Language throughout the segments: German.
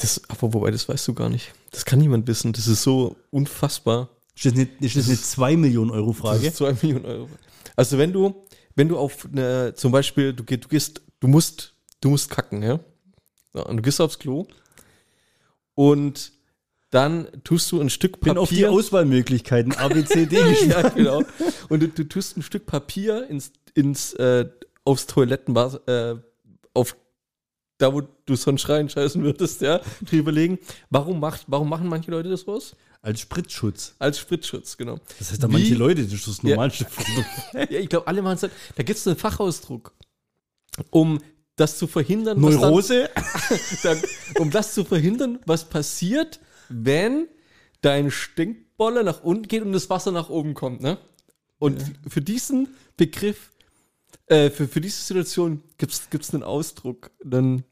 Das, aber wobei, das weißt du gar nicht. Das kann niemand wissen. Das ist so unfassbar. Ist das, nicht, ist das eine 2 Millionen Euro Das Frage? ist zwei Millionen Euro. Also wenn du, wenn du auf eine, zum Beispiel, du, geh- du gehst, du musst, du musst kacken, ja? ja? Und du gehst aufs Klo und dann tust du ein Stück bin auf die Papier. Auswahlmöglichkeiten A, B, C, D ja, genau. Und du, du tust ein Stück Papier ins, ins, äh, aufs Toilettenbad, äh, auf da, wo du sonst reinscheißen würdest, ja, drüber legen. Warum macht, warum machen manche Leute das was? Als Spritzschutz. Als Spritzschutz, genau. Das heißt, da Wie- manche Leute, das ist das Normalste. Ja, ich glaube, alle machen es. Da gibt es einen Fachausdruck, um das zu verhindern. was Neurose? Dann, da, um das zu verhindern, was passiert, wenn dein Stinkbolle nach unten geht und das Wasser nach oben kommt. Ne? Und für diesen Begriff, äh, für, für diese Situation gibt es einen Ausdruck. Dann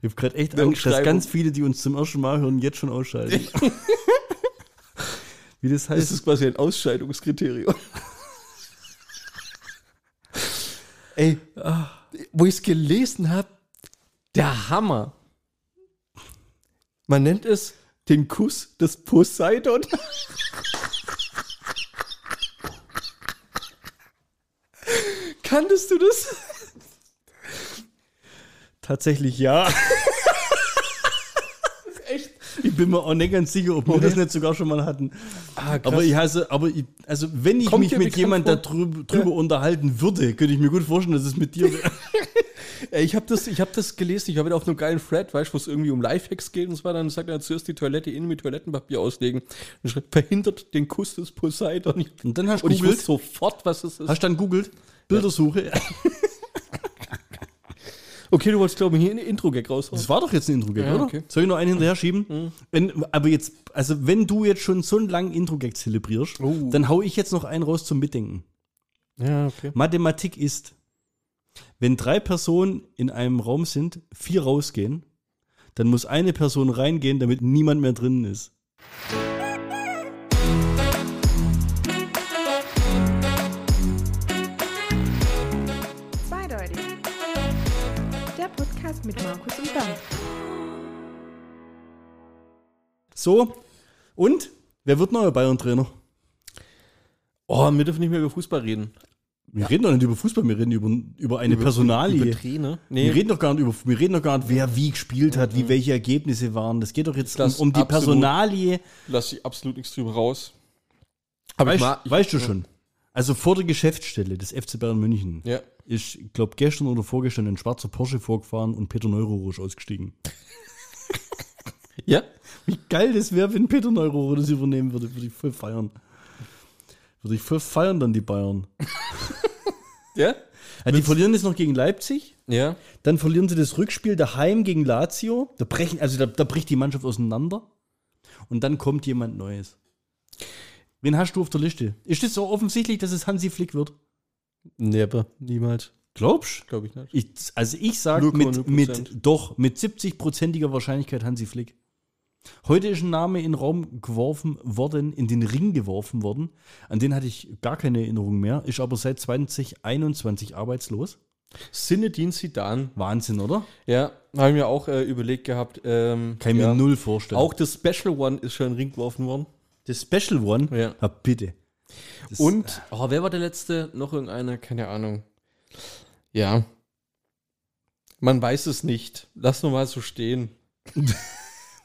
Ich habe gerade echt Angst, dass ganz viele, die uns zum ersten Mal hören, jetzt schon ausschalten. Wie das ist heißt. es quasi ein Ausscheidungskriterium. Ey, wo ich es gelesen habe, der Hammer. Man nennt es den Kuss des Poseidon. Kanntest du das? Tatsächlich ja. Echt? Ich bin mir auch nicht ganz sicher, ob wir das nicht sogar schon mal hatten. Ah, Aber ich hasse, aber ich, also wenn ich Kommt mich mit bekannt jemand vor? darüber drüber unterhalten würde, könnte ich mir gut vorstellen, dass es mit dir wäre. Ich habe das, ich hab das gelesen, ich habe wieder auf einem geilen Thread, weißt du, wo es irgendwie um Lifehacks geht und so weiter. Dann sagt er zuerst die Toilette innen mit Toilettenpapier auslegen. Und schreibt, verhindert den Kuss des Poseidon. Und dann hast du Und googelt, sofort, was es ist. hast dann googelt, Bildersuche. Okay, du wolltest, glaube ich, hier ein Intro-Gag raushauen. Das war doch jetzt ein Intro-Gag, Ja, oder? okay. Soll ich noch einen hinterher schieben? Wenn, aber jetzt, also wenn du jetzt schon so einen langen Intro-Gag zelebrierst, Oh. dann hau ich jetzt noch einen raus zum Mitdenken. Ja, okay. Mathematik ist, wenn drei Personen in einem Raum sind, vier rausgehen, dann muss eine Person reingehen, damit niemand mehr drinnen ist. Mit Markus und Bernd. So, und? Wer wird neuer Bayern-Trainer? Oh, wir dürfen nicht mehr über Fußball reden. Wir reden doch nicht über Fußball, wir reden über, über eine Personalie. Über Trainer? Nee, Wir reden doch gar nicht über, wir reden doch gar nicht, wer wie gespielt hat, wie welche Ergebnisse waren. Das geht doch jetzt um, um die absolut. Personalie. lass ich absolut nichts drüber raus. Aber Weißt, ich, weißt du schon? Also vor der Geschäftsstelle des FC Bayern München Ja. Ist, ich glaube, gestern oder vorgestern ein schwarzer Porsche vorgefahren und Peter Neurohrer ist ausgestiegen. Ja? Wie geil das wäre, wenn Peter Neurohrer das übernehmen würde, würde ich voll feiern. Würde ich voll feiern dann die Bayern. Ja? Ja, die verlieren jetzt noch gegen Leipzig. Ja. Dann verlieren sie das Rückspiel daheim gegen Lazio. Da brechen, also da, da bricht die Mannschaft auseinander. Und dann kommt jemand Neues. Wen hast du auf der Liste? Ist es so offensichtlich, dass es Hansi Flick wird? Never. Niemals. Glaubst Glaube ich nicht. ich, Also ich sage 0,0%. mit, mit, doch, mit 70-prozentiger Wahrscheinlichkeit Hansi Flick. Heute ist ein Name in den Raum geworfen worden, in den Ring geworfen worden. An den hatte ich gar keine Erinnerung mehr, ist aber seit 2021 arbeitslos. Sinne Dienst Sidan. Wahnsinn, oder? Ja, habe ich mir auch äh, überlegt gehabt. Ähm, Kann ich ja. mir null vorstellen. Auch das Special One ist schon in den Ring geworfen worden. das Special One? Ja, bitte. Das- Und, oh, wer war der letzte? Noch irgendeiner? Keine Ahnung. Ja. Man weiß es nicht. Lass nur mal so stehen.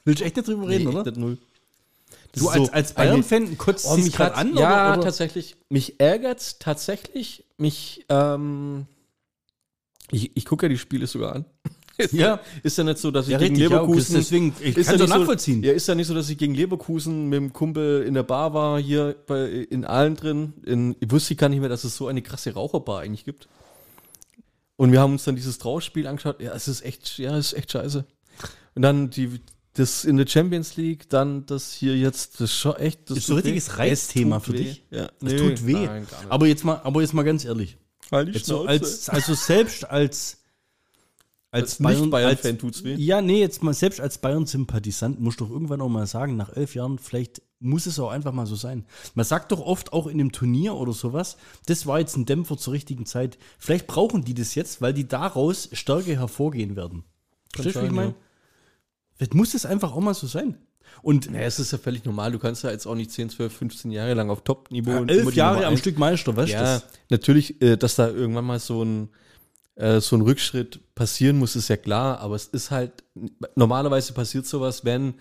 Willst du echt nicht drüber reden, Nee, oder? null. Das Du als, so als Bayern-Fan kotzt Oh, mich gerade an? Ja, oder, oder? tatsächlich. Mich ärgert's tatsächlich. Mich, ähm, ich, ich gucke ja die Spiele sogar an. Ist Ja. Ist ja nicht so, dass ich Ja, gegen richtig, ja, Leverkusen. deswegen, ich ist kann ja es nicht nachvollziehen. So, ja, ist ja nicht so, dass ich gegen Leverkusen mit dem Kumpel in der Bar war, hier bei, in Aalen drin. In, ich wusste gar nicht mehr, dass es so eine krasse Raucherbar eigentlich gibt. Und wir haben uns dann dieses Trauerspiel angeschaut. Ja, es ist echt, ja, es ist echt scheiße. Und dann die, das in der Champions League, dann das hier jetzt, das ist schon echt. Das Ist so ein richtiges Reizthema für weh. dich? Ja, Das nee, tut weh. Nein, aber, jetzt mal, aber jetzt mal ganz ehrlich. halt die Jetzt so Schnauze. als, also selbst als, als, Als Nicht-Bayern-Fan tut's weh. Ja, nee, jetzt mal selbst als Bayern-Sympathisant musst du doch irgendwann auch mal sagen, nach elf Jahren, vielleicht muss es auch einfach mal so sein. Man sagt doch oft auch in einem Turnier oder sowas, das war jetzt ein Dämpfer zur richtigen Zeit. Vielleicht brauchen die das jetzt, weil die daraus stärker hervorgehen werden. Verstehst du, wie ich meine? ja. Vielleicht muss es einfach auch mal so sein. Und Ja, es ist ja völlig normal. Du kannst ja jetzt auch nicht 10, 12, 15 Jahre lang auf Top-Niveau ja, elf Jahre am Stück Meister, weißt du Ja, das? natürlich, äh, dass da irgendwann mal so ein, äh, so ein Rückschritt passieren muss, ist ja klar. Aber es ist halt, normalerweise passiert sowas, wenn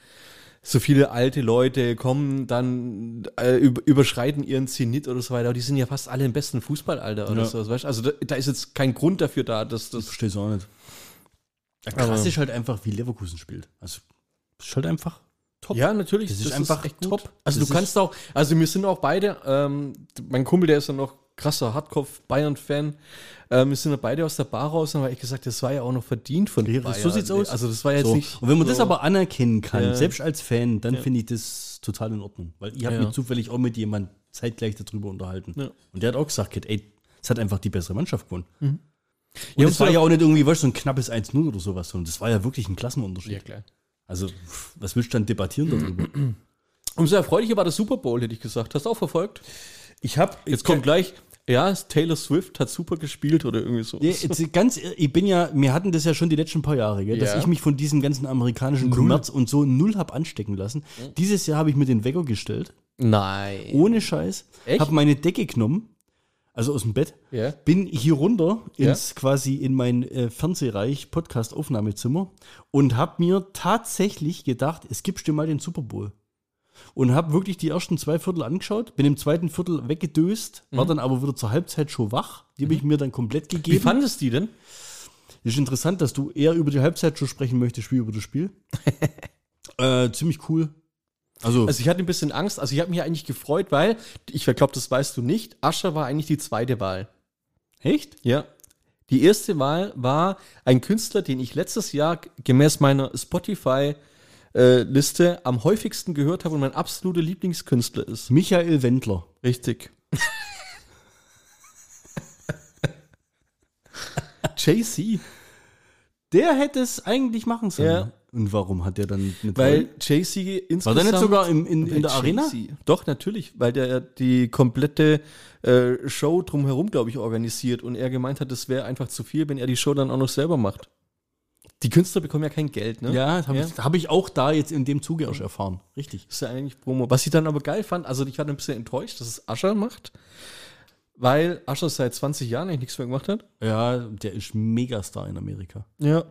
so viele alte Leute kommen, dann äh, über, überschreiten ihren Zenit oder so weiter. Aber die sind ja fast alle im besten Fußballalter oder Ja. so. Weißt? du? Also da, da ist jetzt kein Grund dafür da, dass Ich das. verstehe es auch nicht. Ja, krass Aber- ist halt einfach, wie Leverkusen spielt. Also, ist halt einfach top. Ja, natürlich. Das ist einfach top. Also Das du kannst auch, also wir sind auch beide, ähm, mein Kumpel, der ist ja noch krasser Hardcore-Bayern-Fan. Ähm, wir sind ja beide aus der Bar raus und haben echt gesagt, das war ja auch noch verdient von Ja, Bayern. so sieht's aus. Also das war jetzt So. nicht. Und wenn man so, das aber anerkennen kann, Ja. selbst als Fan, dann Ja. finde ich das total in Ordnung. Weil ich habe mich zufällig auch mit jemandem zeitgleich darüber unterhalten. Und der hat auch gesagt, ey, es hat einfach die bessere Mannschaft gewonnen. Und Mhm. Ja, es war und- ja auch nicht irgendwie, weißt du, so ein knappes 1-0 oder sowas, sondern das war ja wirklich ein Klassenunterschied. Ja, klar. Also, was willst du dann debattieren darüber? Umso erfreulicher war der Super Bowl, hätte ich gesagt. Hast du auch verfolgt? Ich habe Jetzt kommt gleich, ja, Taylor Swift hat super gespielt oder irgendwie so. Ja, ganz, ich bin ja, wir hatten das ja schon die letzten paar Jahre, gell, dass Ja. ich mich von diesem ganzen amerikanischen Kommerz und so null hab anstecken lassen. Dieses Jahr habe ich mir den Wecker gestellt, Nein. ohne Scheiß, Echt? habe meine Decke genommen, also aus dem Bett, Ja. bin hier runter ins quasi in mein äh, Fernsehreich Podcast Aufnahmezimmer und habe mir tatsächlich gedacht, es gibt dir mal den Super Bowl. Und habe wirklich die ersten zwei Viertel angeschaut, bin im zweiten Viertel weggedöst, war dann aber wieder zur Halbzeit schon wach. Die habe ich mir dann komplett Wie gegeben. fandest du die denn? Ist interessant, dass du eher über die Halbzeit schon sprechen möchtest, wie über das Spiel. äh, ziemlich cool. Also, Also ich hatte ein bisschen Angst, also ich habe mich eigentlich gefreut, weil, ich glaube, das weißt du nicht, Ascher war eigentlich die zweite Wahl. echt? Ja. Die erste Wahl war ein Künstler, den ich letztes Jahr gemäß meiner Spotify-Liste am häufigsten gehört habe und mein absoluter Lieblingskünstler ist. Michael Wendler. Richtig. Jay-Z. Der hätte es eigentlich machen sollen. Ja. Und warum hat der dann nicht Weil? Jay-Z War insgesamt... der nicht sogar im, in, in der Arena? Doch, natürlich, weil der die komplette äh, Show drumherum, glaube ich, organisiert und er gemeint hat, es wäre einfach zu viel, wenn er die Show dann auch noch selber macht. Die Künstler bekommen ja kein Geld, ne? Ja, habe Ja. ich, hab ich auch da jetzt in dem Zuge erst erfahren. Richtig. Das ist ja eigentlich Promo. Was ich dann aber geil fand, also ich war ein bisschen enttäuscht, dass es Ascher macht, weil Ascher seit 20 Jahren eigentlich nichts mehr gemacht hat. Ja, der ist Megastar in Amerika. Ja.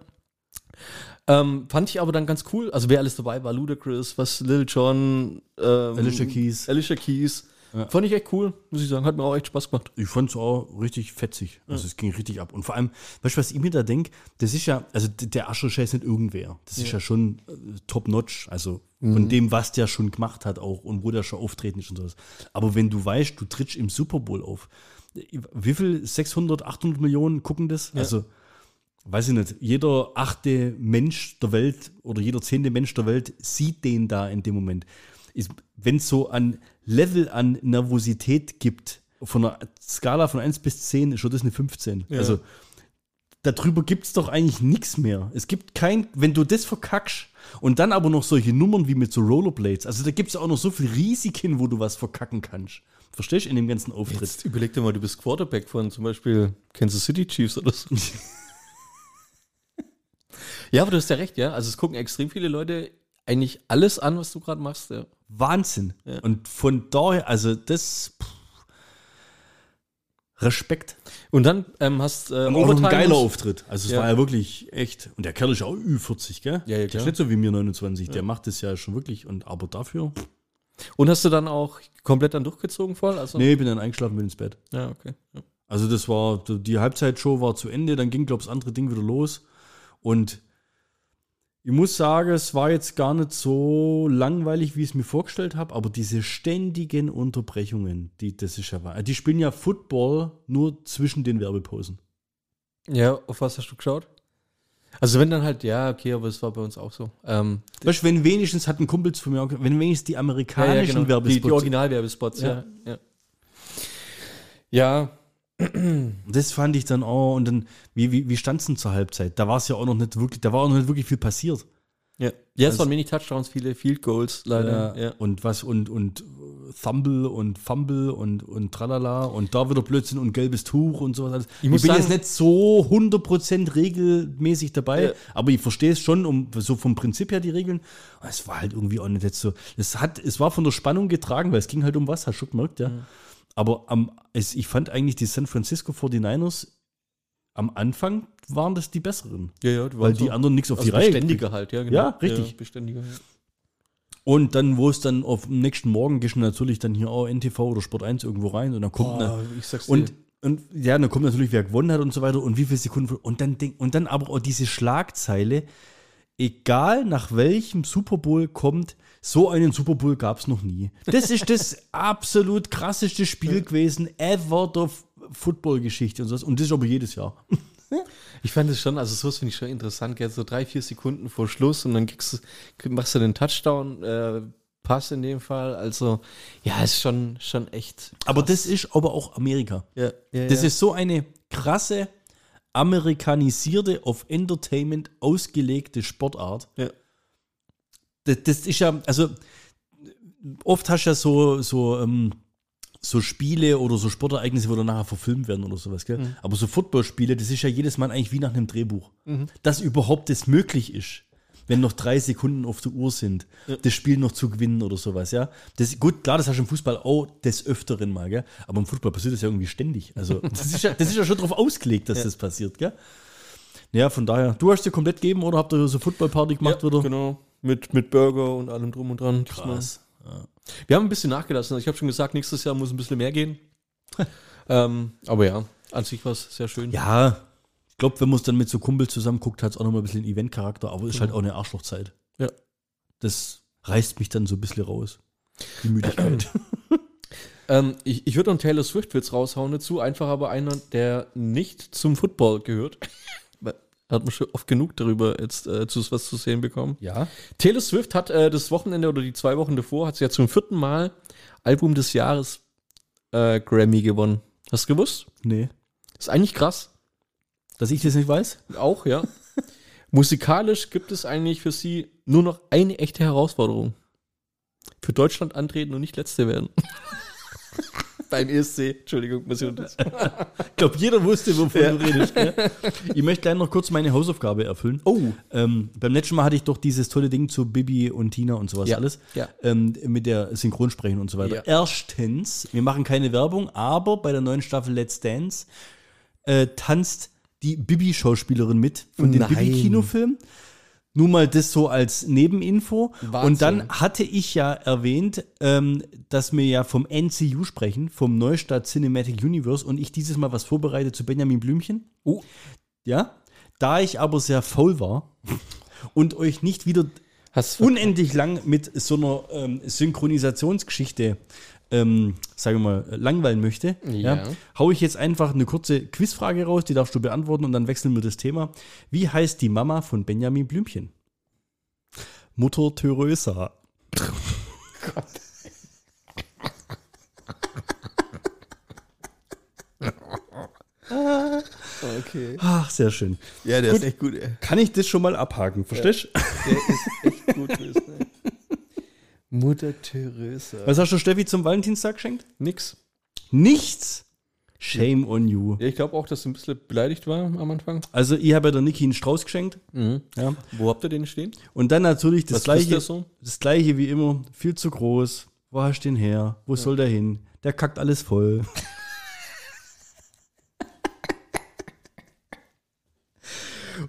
Ähm, fand ich aber dann ganz cool. Also wer alles dabei war, Ludacris, was Lil Jon, ähm, Alicia Keys. Alicia Keys. Ja. Fand ich echt cool, muss ich sagen. Hat mir auch echt Spaß gemacht. Ich fand es auch richtig fetzig. Also es ging richtig ab. Und vor allem, weißt du, was ich mir da denke? Das ist ja, also der Ascher ist nicht irgendwer. Das ist ja schon äh, top-notch. Also von dem, was der schon gemacht hat auch und wo der schon auftreten ist und sowas. Aber wenn du weißt, du trittst im Super Bowl auf, wie viel? 600, 800 Millionen gucken das? Also, weiß ich nicht, jeder achte Mensch der Welt oder jeder zehnte Mensch der Welt sieht den da in dem Moment. Wenn es so ein Level an Nervosität gibt, von einer Skala von 1 bis 10 ist schon das eine 15. Ja. Also darüber gibt es doch eigentlich nichts mehr. Es gibt kein, wenn du das verkackst und dann aber noch solche Nummern wie mit so Rollerblades, also da gibt es auch noch so viel Risiken, wo du was verkacken kannst. Verstehst du, in dem ganzen Auftritt? Jetzt überleg dir mal, du bist Quarterback von zum Beispiel Kansas City Chiefs oder so. ja, aber du hast ja recht, ja. Also es gucken extrem viele Leute eigentlich alles an, was du gerade machst. Ja. Wahnsinn. Ja. Und von daher, also das pff, Respekt. Und dann ähm, hast äh, Aber auch ein geiler Auftritt. Also es Ja. war ja wirklich echt. Und der Kerl ist ja auch Ü40, gell? Ja, ja, der klar. ist nicht so wie mir 29. Der macht das ja schon wirklich. Und aber dafür. Und hast du dann auch komplett dann durchgezogen voll? Also, Nee, ich bin dann eingeschlafen, bin ins Bett. Ja, okay. Also das war, die Halbzeitshow war zu Ende, dann ging, glaube ich, das andere Ding wieder los. Und ich muss sagen, es war jetzt gar nicht so langweilig, wie ich es mir vorgestellt habe, aber diese ständigen Unterbrechungen, die, das ist ja wahr. Die spielen ja Football nur zwischen den Werbepausen. ja, auf was hast du geschaut? Also wenn dann halt, ja, okay, aber es war bei uns auch so. Ähm, Weißt du, wenn wenigstens, hat ein Kumpel von mir auch, wenn wenigstens die amerikanischen genau. die, Werbespots. die Originalwerbespots, ja. ja. Ja, Das fand ich dann auch. Und dann, wie, wie, wie stand es denn zur Halbzeit? Da war es ja auch noch nicht wirklich, da war auch noch nicht wirklich viel passiert. Ja, ja es Also- waren wenig Touchdowns, viele Field Goals, leider. Ja. Und was und und äh, Thumble und Fumble und und tralala und da wieder Blödsinn und gelbes Tuch und sowas alles. Ich, muss bin sagen- jetzt nicht so 100% regelmäßig dabei, Ja. aber ich verstehe es schon, um so vom Prinzip her die Regeln. Es war halt irgendwie auch nicht jetzt so. Es hat es war von der Spannung getragen, weil es ging halt um was, hast du schon gemerkt, ja. Aber am, es, ich fand eigentlich die San Francisco 49ers am Anfang waren das die besseren. Ja, ja, die Weil waren die so- anderen nichts auf also die Reihe Beständiger halt, ja, genau. Ja, richtig. beständiger, ja. Und dann, wo es dann auf dem nächsten Morgen gehst du natürlich dann hier auch NTV oder Sport 1 irgendwo rein und dann kommt eine, Boah, ich sag's dir. und, und ja, dann kommt natürlich, wer gewonnen hat und so weiter und wie viele Sekunden und dann denk, und dann aber auch diese Schlagzeile, egal nach welchem Super Bowl kommt, so einen Super Bowl gab es noch nie. Das ist das absolut krasseste Spiel gewesen ever der Football-Geschichte und so. Und das ist aber jedes Jahr. Ich fand es schon, also sowas finde ich schon interessant, gell? so drei, vier Sekunden vor Schluss und dann kriegst machst du den Touchdown, äh, Pass in dem Fall. Also, ja, ist schon, schon echt. Aber das ist aber auch Amerika. Ja, ja, Das ja. ist so eine krasse, amerikanisierte, auf Entertainment ausgelegte Sportart. Ja. Das, das ist ja, also oft hast du ja so, so, ähm, so Spiele oder so Sportereignisse, wo dann nachher verfilmt werden oder sowas, gell? Mhm. Aber so Footballspiele, das ist ja jedes Mal eigentlich wie nach einem Drehbuch. Dass überhaupt das möglich ist, wenn noch drei Sekunden auf der Uhr sind, das Spiel noch zu gewinnen oder sowas, ja. Das, gut, klar, das hast du im Fußball auch des Öfteren mal, gell? Aber im Fußball passiert das ja irgendwie ständig. Also, das ist ja, das ist ja schon darauf ausgelegt, dass das passiert, gell? Ja, von daher, du hast dir komplett gegeben oder habt ihr so Footballparty gemacht ja, wieder? Genau. Mit, mit Burger und allem drum und dran. Krass. Wir haben ein bisschen nachgelassen. Also ich habe schon gesagt, nächstes Jahr muss ein bisschen mehr gehen. ähm, aber ja, an sich war es sehr schön. Ja, ich glaube, wenn man es dann mit so Kumpel zusammen guckt, hat es auch nochmal ein bisschen Eventcharakter, aber ist halt auch eine Arschlochzeit. Ja. Das reißt mich dann so ein bisschen raus. Die Müdigkeit. Ähm, ich ich würde noch einen Taylor Swift-Witz raushauen dazu, einfach aber einer, der nicht zum Football gehört. Hat man schon oft genug darüber jetzt äh, zu, was zu sehen bekommen. ja. Taylor Swift hat äh, das Wochenende oder die zwei Wochen davor, hat sie ja zum vierten Mal Album des Jahres äh, Grammy gewonnen. Hast du gewusst? Nee. Ist eigentlich krass. Dass ich das nicht weiß? Auch, ja. Musikalisch gibt es eigentlich für sie nur noch eine echte Herausforderung. Für Deutschland antreten und nicht Letzte werden. Beim ESC, Entschuldigung, Mission. Ich glaube, jeder wusste, wovon du redest. Gell? Ich möchte gleich noch kurz meine Hausaufgabe erfüllen. Oh. Ähm, beim letzten Mal hatte ich doch dieses tolle Ding zu Bibi und Tina und sowas Ja, alles. ja. Ähm, mit der Synchronsprechen und so weiter. Ja. Erstens, wir machen keine Werbung, aber bei der neuen Staffel Let's Dance äh, tanzt die Bibi-Schauspielerin mit von dem. Bibi-Kinofilm. Nur mal das so als Nebeninfo. Wahnsinn. Und dann hatte ich ja erwähnt, ähm, dass wir ja vom NCU sprechen, vom Neustadt Cinematic Universe, und ich dieses Mal was vorbereite zu Benjamin Blümchen. Oh. Ja. Da ich aber sehr faul war und euch nicht wieder unendlich lang mit so einer ähm, Synchronisationsgeschichte, ähm, sagen wir mal, langweilen möchte, ja. Ja. hau ich jetzt einfach eine kurze Quizfrage raus, die darfst du beantworten und dann wechseln wir das Thema. Wie heißt die Mama von Benjamin Blümchen? Mutter Theresa. Okay. Ach, sehr schön. Ja, der Gut. ist echt gut. ey. Kann ich das schon mal abhaken, verstehst du? Der ist echt gut. Mutter Teresa. Was hast du Steffi zum Valentinstag geschenkt? Nix. Nichts. Shame on you. Ja, ich glaube auch, dass du ein bisschen beleidigt war am Anfang. Also, ich habe ja der Niki einen Strauß geschenkt. Ja. Wo habt ihr den stehen? Und dann natürlich das Was gleiche, ist das so? das gleiche wie immer, viel zu groß. Wo hast du den her? Wo soll der hin? Der kackt alles voll.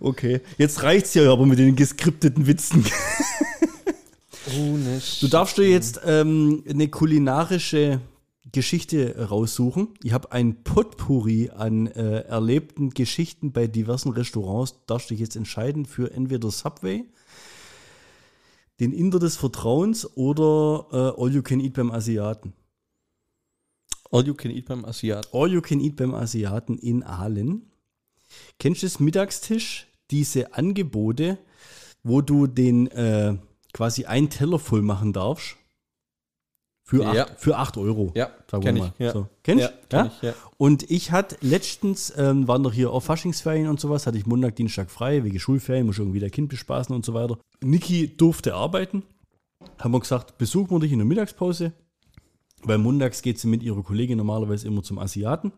okay, jetzt reicht's ja aber mit den geskripteten Witzen. Ohne Du darfst dir jetzt ähm, eine kulinarische Geschichte raussuchen. Ich habe ein Potpourri an äh, erlebten Geschichten bei diversen Restaurants. Darfst dich jetzt entscheiden für entweder Subway, den Inder des Vertrauens oder äh, All You Can Eat beim Asiaten. All you can eat beim Asiat. All You Can Eat beim Asiaten in Aalen. Kennst du das Mittagstisch? Diese Angebote, wo du den äh, quasi einen Teller voll machen darfst Für Ja. 8 für acht Euro. Ja, kenn ich, ja. So. Kennst Ja, kenn Ja? ich, ja. Und ich hatte letztens, ähm, waren doch hier auf Faschingsferien und sowas, hatte ich Montag, Dienstag frei, wegen Schulferien, muss irgendwie der Kind bespaßen und so weiter. Niki durfte arbeiten. Haben wir gesagt, besuchen wir dich in der Mittagspause. Weil montags geht sie mit ihrer Kollegin normalerweise immer zum Asiaten.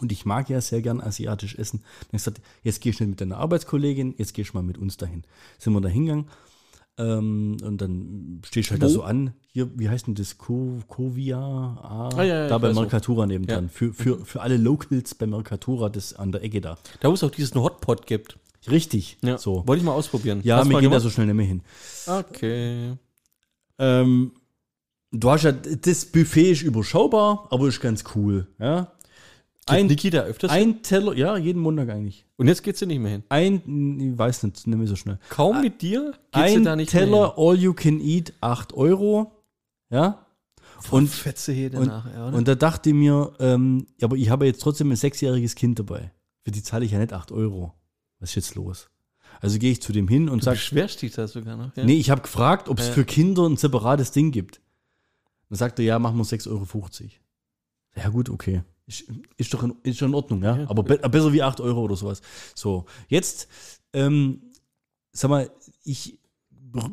Und ich mag ja sehr gern asiatisch essen. Dann gesagt, jetzt gehst du nicht mit deiner Arbeitskollegin, jetzt gehst du mal mit uns dahin. Sind wir da hingegangen. Ähm, und dann stehst du halt da Wo? so an. Hier, wie heißt denn das? Co Covia? Ah, Ah, ja, ja, da bei. Mercatura nebendran. Ja. Für, für, für alle Locals bei Mercatura, das an der Ecke da. Da wo es auch diesen Hotpot gibt. Richtig. Ja. So. Wollte ich mal ausprobieren. Ja, Hast mir geht da so schnell nicht mehr hin. Okay. Ähm, du hast ja, das Buffet ist überschaubar, aber ist ganz cool. Ja? Ein Ein, Niki da öfters? ein Teller, ja, jeden Montag eigentlich. Und jetzt geht's dir nicht mehr hin. Ein, ich weiß nicht, nicht mehr so schnell. Kaum mit dir geht's dir Ein da nicht mehr Teller All You Can Eat, 8 Euro. Ja. hin. Und, Fetze hier und, danach, ja, oder? und da dachte ich mir, ähm, aber ich habe jetzt trotzdem ein sechsjähriges Kind dabei. Für die zahle ich ja nicht 8 Euro. Was ist jetzt los? Also gehe ich zu dem hin und sage, beschwerst dich da sogar noch. Ja? Nee, ich habe gefragt, ob es Ja. für Kinder ein separates Ding gibt. Dann sagte er, ja, machen wir 6,50 Euro. Ja, gut, okay. Ist, ist, doch in, ist schon in Ordnung, ja. Ja. Aber be besser wie 8 Euro oder sowas. So, jetzt, ähm, sag mal, ich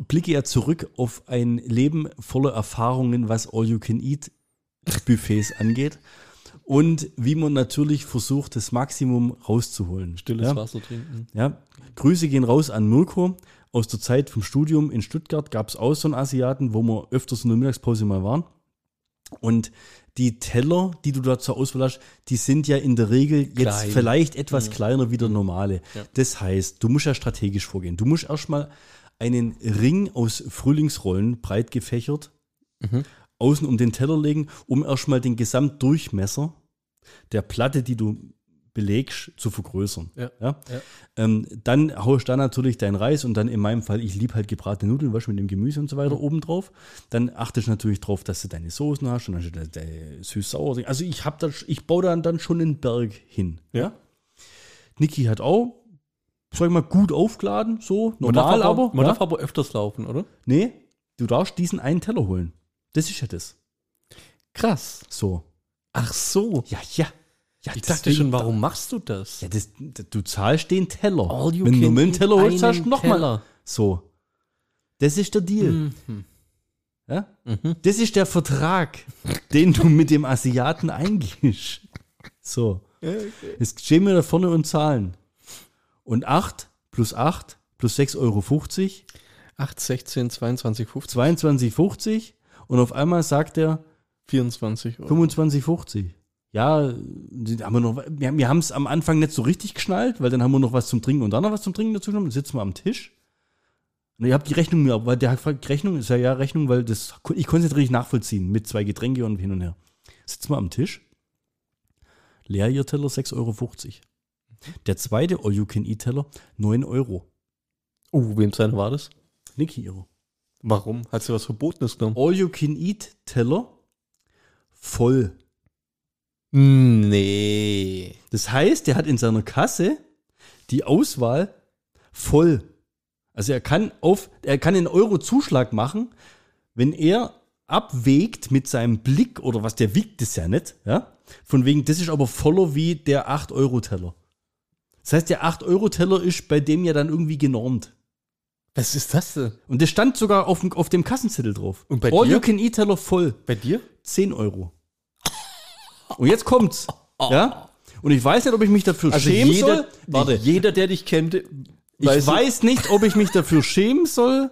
blicke ja zurück auf ein Leben voller Erfahrungen, was All-You-Can-Eat-Buffets angeht. Und wie man natürlich versucht, das Maximum rauszuholen. Stilles ja? Wasser trinken. Ja, Grüße gehen raus an Mirko. Aus der Zeit vom Studium in Stuttgart gab es auch so einen Asiaten, wo wir öfters in der Mittagspause mal waren. Und die Teller, die du da zur Auswahl hast, die sind ja in der Regel jetzt Klein. vielleicht etwas kleiner wie der normale. Ja. Das heißt, du musst ja strategisch vorgehen. Du musst erstmal einen Ring aus Frühlingsrollen breit gefächert außen um den Teller legen, um erstmal den Gesamtdurchmesser der Platte, die du belegst, zu vergrößern. Ja. Ja? Ja. Ähm, dann haust du da natürlich deinen Reis und dann in meinem Fall, ich liebe halt gebratene Nudeln, was mit dem Gemüse und so weiter oben drauf. Dann achtest du natürlich drauf, dass du deine Soßen hast und dann deine süß-sauer. Also ich habe da, ich baue dann, dann schon einen Berg hin. Ja. Niki hat auch, sag ich mal, gut aufgeladen, so, Man normal aber, aber. man ja? darf aber öfters laufen, oder? Nee, du darfst diesen einen Teller holen. Das ist ja das. Krass. So. Ach so. Ja, ja. Ja Ich dachte schon, warum machst du das? Ja, das, du zahlst den Teller. Wenn du nur einen Teller holst, hast du nochmal. So. Das ist der Deal. Mhm. Ja? Das ist der Vertrag, den du mit dem Asiaten eingehst. So. Jetzt stehen wir da vorne und zahlen. Und 8 plus 8 plus 6,50 Euro, 8, 16, 22, 15, 22,50 und auf einmal sagt er 24 Euro. 25,50. Ja, haben wir, noch, wir, wir haben es am Anfang nicht so richtig geschnallt, weil dann haben wir noch was zum Trinken und dann noch was zum Trinken dazu genommen. Dann sitzen wir am Tisch. Und ich habe die Rechnung mir, weil der hat gefragt, Rechnung ist ja ja Rechnung, weil das, ich konnte es richtig nachvollziehen mit zwei Getränke und hin und her. Sitzen wir am Tisch. Leer ihr Teller 6,50 Euro. Der zweite All-You-Can-Eat-Teller 9 Euro. Oh, wem seine war das? Niki ihre. Warum? Hat sie was Verbotenes genommen? All-You-Can-Eat-Teller voll. Nee. Das heißt, er hat in seiner Kasse die Auswahl voll. Also er kann auf, er kann einen Euro Zuschlag machen, wenn er abwägt mit seinem Blick oder was, der wiegt das ja nicht, ja. Von wegen, das ist aber voller wie der 8-Euro-Teller. Das heißt, der 8-Euro-Teller ist bei dem ja dann irgendwie genormt. Was ist das denn? Und das stand sogar auf dem, auf dem Kassenzettel drauf. Und bei All dir? you can eat Teller voll. Bei dir? 10 Euro. Und jetzt kommt's. Ja? Und ich weiß nicht, ob ich mich dafür schämen soll. Warte. jeder, der dich kennt, Ich weiß nicht, ob ich mich dafür schämen soll,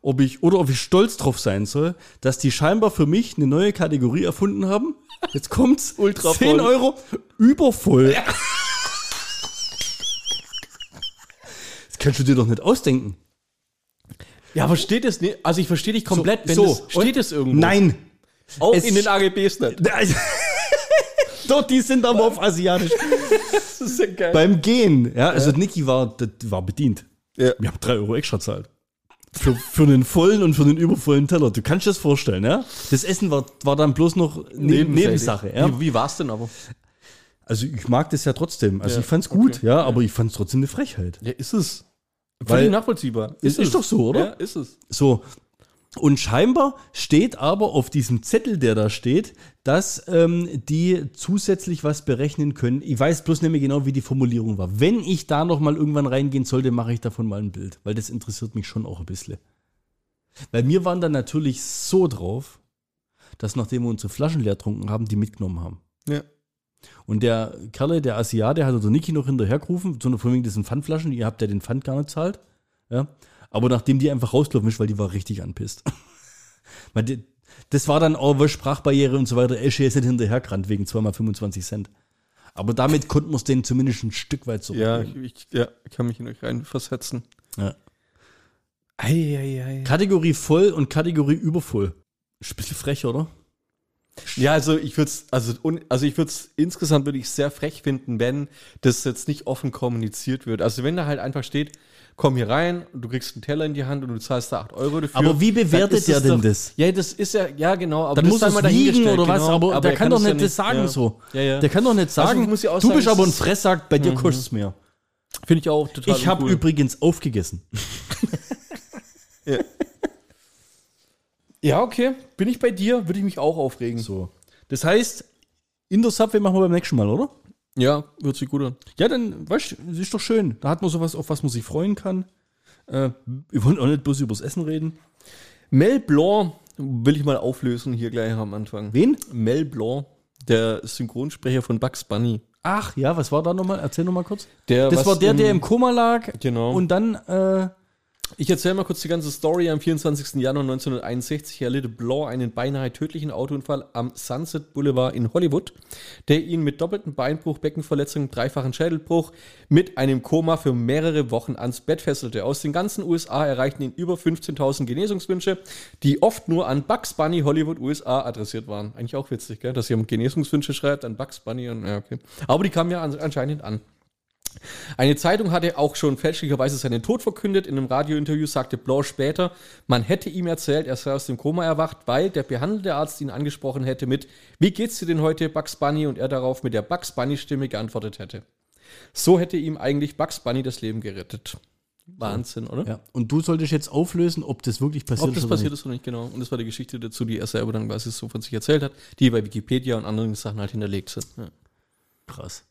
ob ich oder ob ich stolz drauf sein soll, dass die scheinbar für mich eine neue Kategorie erfunden haben. Jetzt kommt's. Ultra 10 voll. Euro übervoll. Das kannst du dir doch nicht ausdenken. Ja, aber steht es nicht? Also ich verstehe dich komplett, wenn so, es, steht es irgendwo? Nein. Auch es- in den AGBs nicht. Doch, die sind aber auf Asiatisch. Das ist ja geil. Beim Gehen, ja, also Niki war, das war bedient. Ja. Wir haben drei Euro extra zahlt. Für, für den vollen und für den übervollen Teller. Du kannst dir das vorstellen, ja? Das Essen war, war dann bloß noch ne Nebensache, ja? Wie, wie war es denn aber? Also ich mag das ja trotzdem. Also Ja, ich fand's gut, okay. ja, aber ich fand's trotzdem eine Frechheit. Ja, ist es. Völlig nachvollziehbar. Ist- ist doch so, oder? Ja, ist es. So. Und scheinbar steht aber auf diesem Zettel, der da steht, dass ähm, die zusätzlich was berechnen können. Ich weiß bloß nicht mehr genau, wie die Formulierung war. Wenn ich da noch mal irgendwann reingehen sollte, mache ich davon mal ein Bild, weil das interessiert mich schon auch ein bisschen. Weil wir waren dann natürlich so drauf, dass nachdem wir unsere Flaschen leer trunken haben, die mitgenommen haben. Ja. Und der Kerle, der Asiate, hat also Niki noch hinterhergerufen, so eine von wegen diesen Pfandflaschen, ihr habt ja den Pfand gar nicht zahlt. Ja. Aber nachdem die einfach rausgelaufen ist, weil die war richtig anpisst. Das war dann auch Sprachbarriere und so weiter. Esche ist nicht hinterhergerannt wegen 2 mal 25 Cent. Aber damit konnten wir es denen zumindest ein Stück weit so. Ja, ich, ja, kann mich in euch reinversetzen. Ja. Eieiei. Kategorie voll und Kategorie übervoll. Ist ein bisschen frech, oder? Ja, also ich würde es, also, also ich würde es insgesamt würde ich sehr frech finden, wenn das jetzt nicht offen kommuniziert wird. Also wenn da halt einfach steht, komm hier rein, du kriegst einen Teller in die Hand und du zahlst da 8 Euro dafür. Aber wie bewertet der denn doch, das? Ja, das ist ja, ja genau. Aber Dann muss wiegen dahingestellt, oder was, genau. aber, der er kann doch ja nicht das sagen ja. so. Ja, ja. Der kann doch nicht sagen, Also muss ich auch du sagen, bist aber ein Mhm. Fresssack, bei dir kostet es mehr. Finde ich auch total Ich habe übrigens aufgegessen. Ja, okay. Bin ich bei dir, würde ich mich auch aufregen. So. Das heißt, in der Subway machen wir beim nächsten Mal, oder? Ja, hört sich gut an. Ja, dann, weißt du, ist doch schön. Da hat man sowas, auf was man sich freuen kann. Äh, wir wollen auch nicht bloß übers Essen reden. Mel Blanc will ich mal auflösen hier gleich am Anfang. Wen? Mel Blanc, der Synchronsprecher von Bugs Bunny. Ach, ja, was war da nochmal? Erzähl nochmal kurz. Der, Das war der, der im Koma lag. Genau. Und dann, äh, Ich erzähle mal kurz die ganze Story. Am 24. Januar 1961 erlitt Blanc einen beinahe tödlichen Autounfall am Sunset Boulevard in Hollywood, der ihn mit doppeltem Beinbruch, Beckenverletzung, dreifachen Schädelbruch mit einem Koma für mehrere Wochen ans Bett fesselte. Aus den ganzen USA erreichten ihn über 15.000 Genesungswünsche, die oft nur an Bugs Bunny Hollywood USA adressiert waren. Eigentlich auch witzig, gell? dass ihr Genesungswünsche schreibt an Bugs Bunny. Und, ja, okay. Aber die kamen ja an, anscheinend an. Eine Zeitung hatte auch schon fälschlicherweise seinen Tod verkündet. In einem Radiointerview sagte Blanc später, man hätte ihm erzählt, er sei aus dem Koma erwacht, weil der behandelte Arzt ihn angesprochen hätte mit Wie geht's dir denn heute, Bugs Bunny? Und er darauf mit der Bugs Bunny-Stimme geantwortet hätte. So hätte ihm eigentlich Bugs Bunny das Leben gerettet. Wahnsinn, oder? ja. Und du solltest jetzt auflösen, ob das wirklich passiert Ob das ist oder passiert nicht. ist oder nicht, genau. Und das war die Geschichte dazu, die er selber dann quasi so von sich erzählt hat, die bei Wikipedia und anderen Sachen halt hinterlegt sind. Ja. Krass.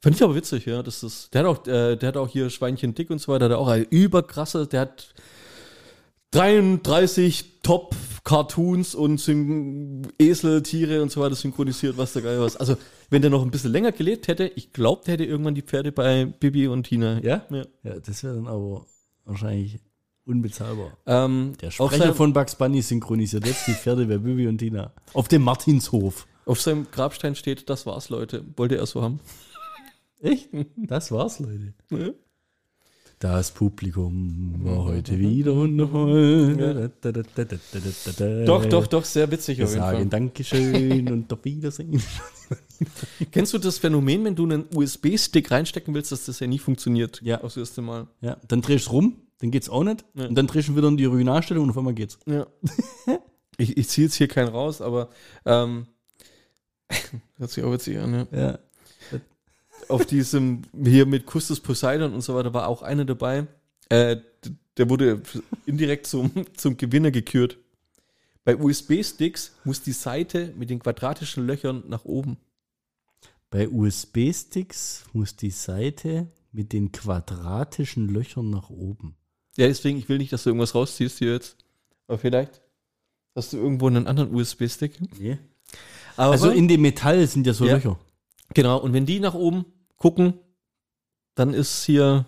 Fand ich aber witzig, ja. Das ist, der hat auch, äh, der hat auch hier Schweinchen dick und so weiter, der hat auch eine überkrasse, der hat 33 Top-Cartoons und Syn Esel, Tiere und so weiter synchronisiert, was der geil was. Also, wenn der noch ein bisschen länger gelebt hätte, ich glaube, der hätte irgendwann die Pferde bei Bibi und Tina. Ja? Ja. Ja, das wäre dann aber wahrscheinlich unbezahlbar. Ähm, Der Sprecher von Bugs Bunny synchronisiert jetzt die Pferde bei Bibi und Tina. Auf dem Martinshof. auf seinem Grabstein steht, das war's, Leute. Wollte er so haben. Echt? Das war's, Leute. Ja. Das Publikum war heute wieder wundervoll. Doch, doch, doch, sehr witzig Wir auf jeden sagen Fall. Dankeschön und auf Wiedersehen. Kennst du das Phänomen, wenn du einen USB-Stick reinstecken willst, dass das ja nie funktioniert? Ja. Aufs erste Mal. Ja, dann drehst du rum, dann geht's auch nicht. Ja. Und dann drehst du wieder in die Originalstellung und auf einmal geht's. Ja. ich ich ziehe jetzt hier keinen raus, aber ähm, hört sich auch witzig an, ja. Ja. Auf diesem, hier mit Kustus Poseidon und so weiter war auch einer dabei. Äh, der wurde indirekt zum, zum Gewinner gekürt. Bei USB-Sticks muss die Seite mit den quadratischen Löchern nach oben. Bei USB-Sticks muss die Seite mit den quadratischen Löchern nach oben. Ja, deswegen, ich will nicht, dass du irgendwas rausziehst hier jetzt. Aber vielleicht hast du irgendwo einen anderen USB-Stick. Nee. Aber Also in dem Metall sind ja so Ja. Löcher. Genau, und wenn die nach oben gucken, dann ist hier.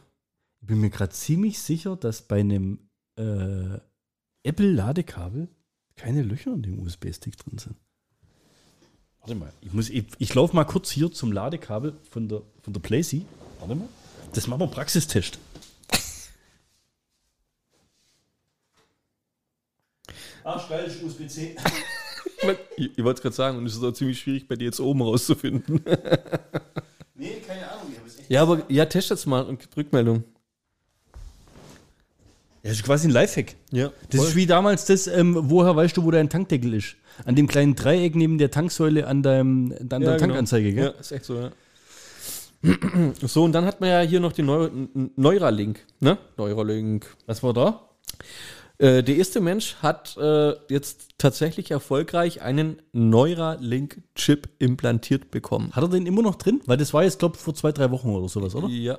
Ich bin mir gerade ziemlich sicher, dass bei einem äh, Apple-Ladekabel keine Löcher in dem USB-Stick drin sind. Warte mal, ich, muss- ich, ich laufe mal kurz hier zum Ladekabel von der, von der Playsee. Warte mal. Das machen wir Praxistest. Ach, geil, USB-C. Ich, ich wollte es gerade sagen, und es ist auch ziemlich schwierig, bei dir jetzt oben rauszufinden. Nee, ja, aber ja, test jetzt mal und gib Rückmeldung. Ja, das ist quasi ein Lifehack. Ja, Das ist wie damals das, ähm, woher weißt du, wo dein Tankdeckel ist? An dem kleinen Dreieck neben der Tanksäule an, deinem, an der Ja, Tankanzeige, genau. gell? Ja, ist echt so, ja. So, und dann hat man ja hier noch den Neu Neuralink, ne? Neuralink. Was war da? Äh, der erste Mensch hat äh, jetzt tatsächlich erfolgreich einen Neuralink-Chip implantiert bekommen. Hat er den immer noch drin? Weil das war jetzt, glaube ich, vor zwei, drei Wochen oder sowas, oder? Ja.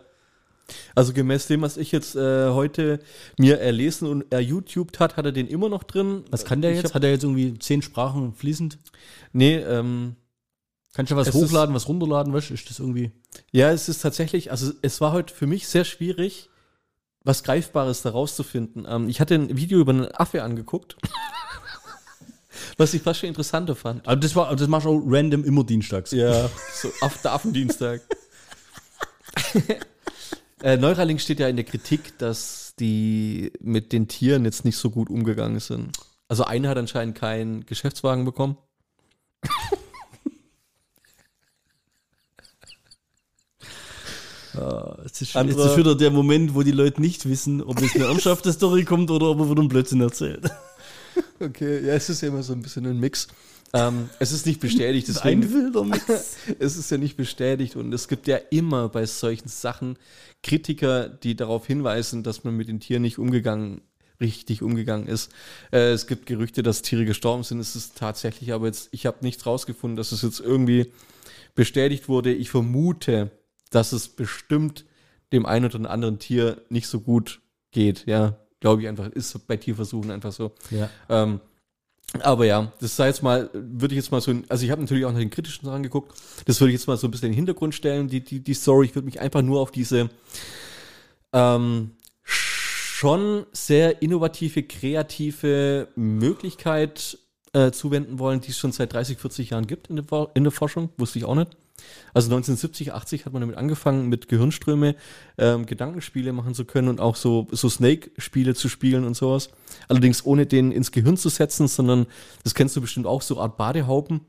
Also gemäß dem, was ich jetzt äh, heute mir erlesen und er YouTubed hat, hat er den immer noch drin. Was kann der Ich jetzt? hab- Hat er jetzt irgendwie zehn Sprachen fließend? Nee, ähm, Kannst du was hochladen, was runterladen? Du, ist das irgendwie. ja, es ist tatsächlich, also es war heute für mich sehr schwierig, was Greifbares da rauszufinden. Ähm, ich hatte ein Video über einen Affe angeguckt, was ich fast schon interessanter fand. Aber das war, das machst du auch random immer dienstags. Ja, so auf der Affendienstag. äh, Neuralink steht ja in der Kritik, dass die mit den Tieren jetzt nicht so gut umgegangen sind. Also einer hat anscheinend keinen Geschäftswagen bekommen. Ah, Jetzt ist, Andere- jetzt ist wieder der Moment, wo die Leute nicht wissen, ob es eine ernsthafte Story kommt oder ob er wieder einen Blödsinn erzählt. Okay, ja, es ist ja immer so ein bisschen ein Mix. Ähm, es ist nicht bestätigt, deswegen, Ein wilder Mix. es ist ja nicht bestätigt und es gibt ja immer bei solchen Sachen Kritiker, die darauf hinweisen, dass man mit den Tieren nicht umgegangen, richtig umgegangen ist. Äh, es gibt Gerüchte, dass Tiere gestorben sind. Es ist tatsächlich, aber jetzt, ich habe nichts rausgefunden, dass es jetzt irgendwie bestätigt wurde. Ich vermute, dass es bestimmt dem einen oder anderen Tier nicht so gut geht. Ja, glaube ich einfach, ist bei Tierversuchen einfach so. Ja. Ähm, aber ja, das sei jetzt mal, würde ich jetzt mal so, also ich habe natürlich auch nach den kritischen Sachen geguckt, das würde ich jetzt mal so ein bisschen in den Hintergrund stellen, die, die, die Story. Ich würde mich einfach nur auf diese ähm, schon sehr innovative, kreative Möglichkeit äh, zuwenden wollen, die es schon seit 30, 40 Jahren gibt in der, in der Forschung, wusste ich auch nicht. Also 1970, 80 hat man damit angefangen, mit Gehirnströme ähm, Gedankenspiele machen zu können und auch so, so Snake-Spiele zu spielen und sowas. Allerdings ohne den ins Gehirn zu setzen, sondern das kennst du bestimmt auch, so Art Badehaupen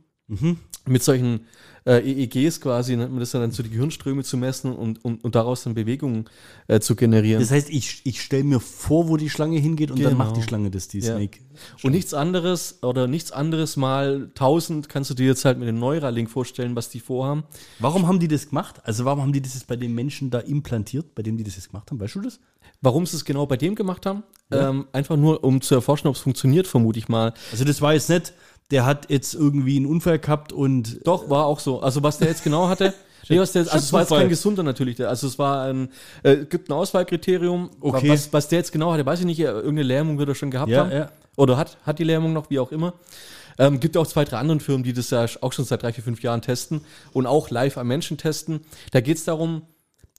mit solchen äh, EEGs quasi, nennt man das dann, so die Gehirnströme zu messen und, und, und daraus dann Bewegungen äh, zu generieren. Das heißt, ich, ich stelle mir vor, wo die Schlange hingeht und dann Genau. macht die Schlange das, die Ja. Snake. Und nichts anderes oder nichts anderes mal 1000 kannst du dir jetzt halt mit dem Neuralink vorstellen, was die vorhaben. Warum haben die das gemacht? Also warum haben die das jetzt bei den Menschen da implantiert, bei dem die das jetzt gemacht haben? Weißt du das? Warum sie es genau bei dem gemacht haben? Ähm, einfach nur, um zu erforschen, ob es funktioniert, vermute ich mal. Also das war jetzt nicht, der hat jetzt irgendwie einen Unfall gehabt und Doch, war auch so. Also was der jetzt genau hatte, nee, was der, also es war jetzt kein gesunder natürlich. Also es war ein, äh, gibt ein Auswahlkriterium. Okay. Was, was der jetzt genau hatte, weiß ich nicht. Irgendeine Lähmung wird er schon gehabt Ja, haben. ja. Oder hat, hat die Lähmung noch, wie auch immer. Ähm, gibt auch zwei, drei anderen Firmen, die das ja auch schon seit drei, vier, fünf Jahren testen und auch live am Menschen testen. Da geht es darum,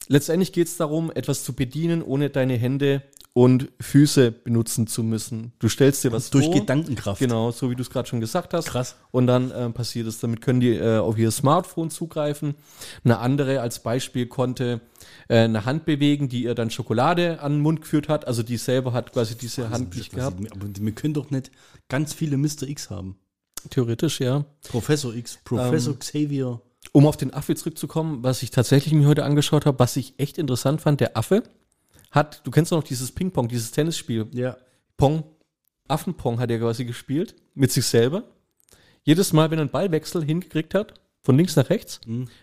letztendlich geht es darum, etwas zu bedienen, ohne deine Hände und Füße benutzen zu müssen. Du stellst dir was durch vor. Gedankenkraft. Genau, so wie du es gerade schon gesagt hast. Krass. Und dann ähm, passiert es. Damit können die äh, auf ihr Smartphone zugreifen. Eine andere als Beispiel konnte äh, eine Hand bewegen, die ihr dann Schokolade an den Mund geführt hat. Also die selber hat quasi diese Hand nicht gehabt. Aber wir können doch nicht ganz viele Mr. X haben. Theoretisch, ja. Professor X, Professor Ähm, Xavier. Um auf den Affe zurückzukommen, was ich tatsächlich mir heute angeschaut habe, was ich echt interessant fand, der Affe hat, du kennst doch noch dieses Ping-Pong, dieses Tennisspiel. Ja. Pong, Affenpong hat er quasi gespielt, mit sich selber. Jedes Mal, wenn er einen Ballwechsel hingekriegt hat, von links nach rechts,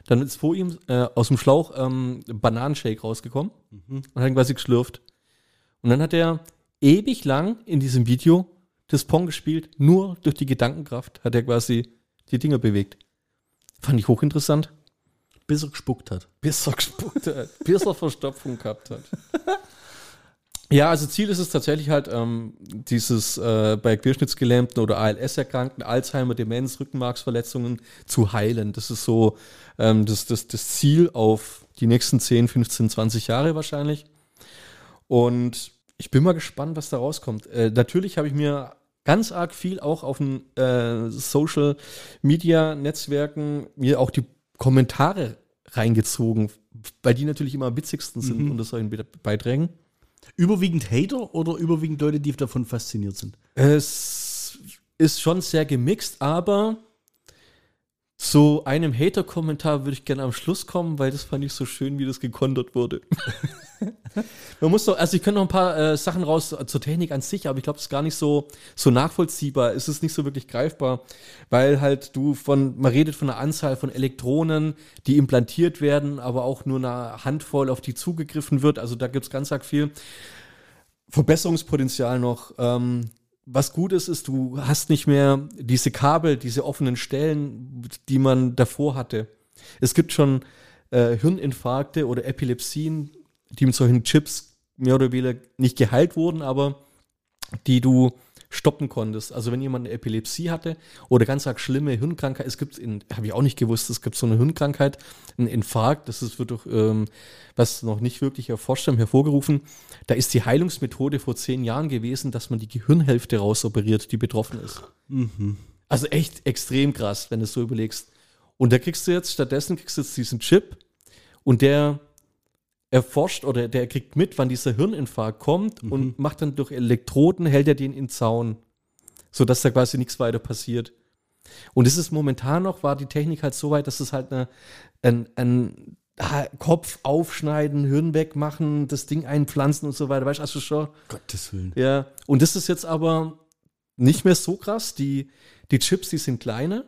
dann ist vor ihm äh, aus dem Schlauch ähm, Bananenshake rausgekommen und hat ihn quasi geschlürft. Und dann hat er ewig lang in diesem Video das Pong gespielt, nur durch die Gedankenkraft hat er quasi die Dinger bewegt. Fand ich hochinteressant. Bis er gespuckt hat. Bis er gespuckt hat, bis er Verstopfung gehabt hat. Ja, also Ziel ist es tatsächlich halt, ähm, dieses äh, bei Querschnittsgelähmten oder ALS-Erkrankten, Alzheimer, Demenz, Rückenmarksverletzungen zu heilen. Das ist so ähm, das, das, das Ziel auf die nächsten 10, 15, 20 Jahre wahrscheinlich. Und ich bin mal gespannt, was da rauskommt. Äh, natürlich habe ich mir ganz arg viel auch auf den äh, Social Media Netzwerken mir auch die Kommentare reingezogen, weil die natürlich immer am witzigsten sind unter solchen Be Beiträgen. Überwiegend Hater oder überwiegend Leute, die davon fasziniert sind? Es ist schon sehr gemixt, aber zu einem Hater-Kommentar würde ich gerne am Schluss kommen, weil das fand ich so schön, wie das gekontert wurde. Man muss doch, also ich könnte noch ein paar äh, Sachen raus zur Technik an sich, aber ich glaube, es ist gar nicht so, so nachvollziehbar. Es ist nicht so wirklich greifbar, weil halt du von, man redet von einer Anzahl von Elektronen, die implantiert werden, aber auch nur eine Handvoll, auf die zugegriffen wird. Also da gibt es ganz arg viel Verbesserungspotenzial noch. Ähm, was gut ist, ist, du hast nicht mehr diese Kabel, diese offenen Stellen, die man davor hatte. Es gibt schon äh, Hirninfarkte oder Epilepsien, die mit solchen Chips mehr oder weniger nicht geheilt wurden, aber die du stoppen konntest. Also wenn jemand eine Epilepsie hatte oder ganz arg schlimme Hirnkrankheit, es gibt, habe ich auch nicht gewusst, es gibt so eine Hirnkrankheit, ein Infarkt, das ist, wird durch, ähm, was noch nicht wirklich erforscht haben, hervorgerufen. Da ist die Heilungsmethode vor zehn Jahren gewesen, dass man die Gehirnhälfte rausoperiert, die betroffen ist. Also echt extrem krass, wenn du es so überlegst. Und da kriegst du jetzt, stattdessen kriegst du jetzt diesen Chip und der erforscht oder der kriegt mit, wann dieser Hirninfarkt kommt und macht dann durch Elektroden, hält er den in Zaun, sodass da quasi nichts weiter passiert. Und es ist momentan noch, war die Technik halt so weit, dass es halt eine, ein, ein Ha- Kopf aufschneiden, Hirn wegmachen, das Ding einpflanzen und so weiter. Weißt du, also schon. Gottes Willen. Ja, und das ist jetzt aber nicht mehr so krass. Die, die Chips, die sind kleiner.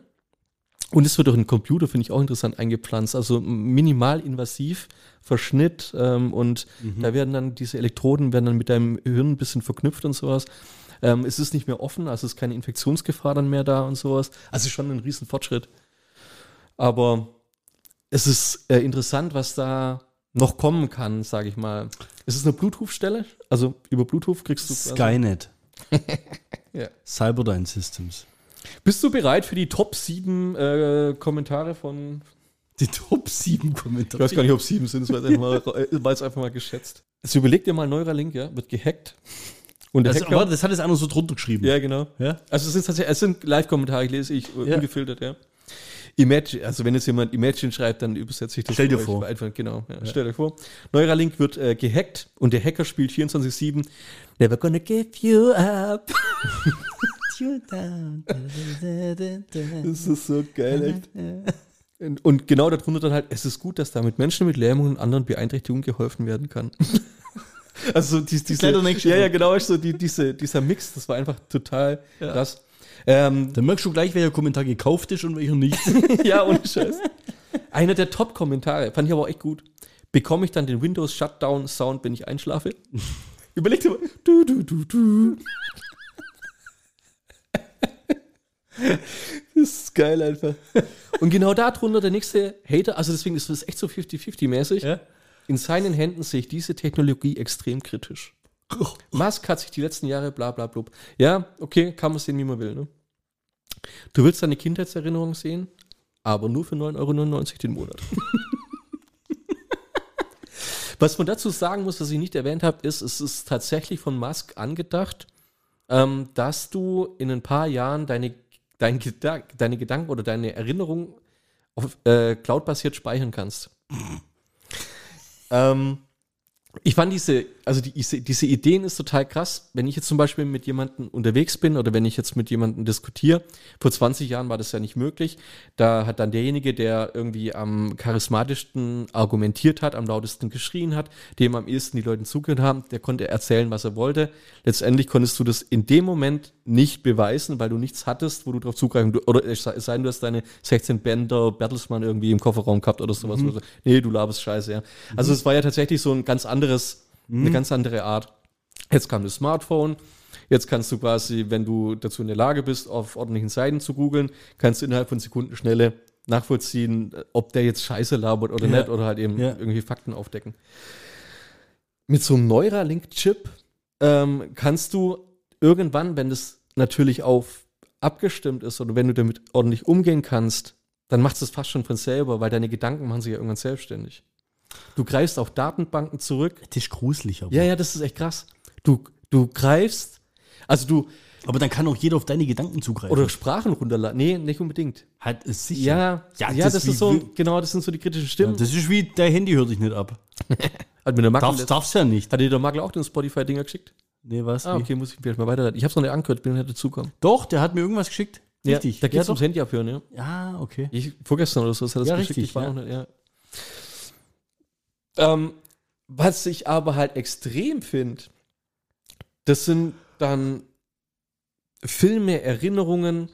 Und es wird durch einen Computer, finde ich auch interessant, eingepflanzt. Also minimal invasiv, Verschnitt und da werden dann diese Elektroden werden dann mit deinem Hirn ein bisschen verknüpft und sowas. Ähm, es ist nicht mehr offen, also es ist keine Infektionsgefahr dann mehr da und sowas. Also schon ein riesen Fortschritt. Aber es ist äh, interessant, was da noch kommen kann, sage ich mal. Es ist eine Bluetooth-Stelle, also über Bluetooth kriegst du. Skynet. Ja. Cyberdyne Systems. Bist du bereit für die Top 7 äh, Kommentare von. Die Top 7 Ich Kommentare. weiß gar nicht, ob es 7 sind, es war jetzt einfach mal, äh, war jetzt einfach mal geschätzt. Also überleg dir mal, Neuralink, ja, wird gehackt. Und der Also, Hacker. aber das hat jetzt einer so drunter geschrieben. ja, genau. Ja? Also es sind tatsächlich, es sind Live-Kommentare, ich lese ich äh, Ja. ungefiltert, ja. Imagine, also wenn jetzt jemand Imagine schreibt, dann übersetze ich das. Stell dir vor. Einfach, genau, ja, Stell dir vor. Neuralink wird äh, gehackt und der Hacker spielt 24-7 Never gonna give you up. Das ist so geil, echt. Und, genau darunter dann halt, es ist gut, dass damit Menschen mit Lähmungen und anderen Beeinträchtigungen geholfen werden kann. also die, diese, ja, ja, genau, so die, diese, dieser Mix, das war einfach total krass. Ähm, Dann merkst du gleich, welcher Kommentar gekauft ist und welcher nicht. ja, ohne Scheiß. Einer der Top-Kommentare, fand ich aber auch echt gut. Bekomme ich dann den Windows Shutdown Sound, wenn ich einschlafe? Überleg dir mal. Du, du, du, du. Das ist geil einfach. Und genau darunter der nächste Hater, also deswegen ist das echt so 50-50-mäßig. Ja? In seinen Händen sehe ich diese Technologie extrem kritisch. Musk hat sich die letzten Jahre bla bla blub. Ja, okay, kann man sehen, wie man will. Ne? Du willst deine Kindheitserinnerung sehen, aber nur für 9,99 Euro den Monat. was man dazu sagen muss, was ich nicht erwähnt habe, ist, es ist tatsächlich von Musk angedacht, ähm, dass du in ein paar Jahren deine, dein Gedank, deine Gedanken oder deine Erinnerungen auf äh, Cloud-basiert speichern kannst. ähm, ich fand diese, also die, diese, Ideen ist total krass. Wenn ich jetzt zum Beispiel mit jemandem unterwegs bin oder wenn ich jetzt mit jemandem diskutiere, vor 20 Jahren war das ja nicht möglich. Da hat dann derjenige, der irgendwie am charismatischsten argumentiert hat, am lautesten geschrien hat, dem am ehesten die Leute zugehört haben, der konnte erzählen, was er wollte. Letztendlich konntest du das in dem Moment nicht beweisen, weil du nichts hattest, wo du drauf zugreifen, oder es sei denn, du hast deine 16 Bänder Bertelsmann irgendwie im Kofferraum gehabt oder sowas. Sagst, nee, du laberst scheiße, ja. Also es war ja tatsächlich so ein ganz anderes, eine ganz andere Art. Jetzt kam das Smartphone. Jetzt kannst du quasi, wenn du dazu in der Lage bist, auf ordentlichen Seiten zu googeln, kannst du innerhalb von Sekundenschnelle nachvollziehen, ob der jetzt Scheiße labert oder Ja. nicht oder halt eben Ja. irgendwie Fakten aufdecken. Mit so einem Neuralink-Chip ähm, kannst du irgendwann, wenn das natürlich auf abgestimmt ist oder wenn du damit ordentlich umgehen kannst, dann macht es fast schon von selber, weil deine Gedanken machen sich ja irgendwann selbstständig. Du greifst auf Datenbanken zurück. Das ist gruselig, aber. Ja, ja, das ist echt krass. Du, du greifst, also du, Aber dann kann auch jeder auf deine Gedanken zugreifen. oder Sprachen runterladen. Nee, nicht unbedingt. hat es sicher. Ja, ja, Ja, das, das ist so, genau, das sind so die kritischen Ja, Stimmen. das ist wie, dein Handy hört dich nicht ab. hat mir der Magel, Darfst, darfst ja nicht. hat dir der Magel auch den Spotify-Dinger geschickt? Nee, was? Ah, okay, muss ich vielleicht mal weiterleiten. Ich hab's noch nicht angehört, bin nicht dazugekommen. Doch, der hat mir irgendwas geschickt. Richtig. Ja, da geht's ja, ums. Handy abhören, ja. Ja, okay. Ich, vorgestern oder so, das hat das Ja, geschickt, richtig, ich war ja. noch nicht, ja. Ähm, was ich aber halt extrem finde, das sind dann Filme, Erinnerungen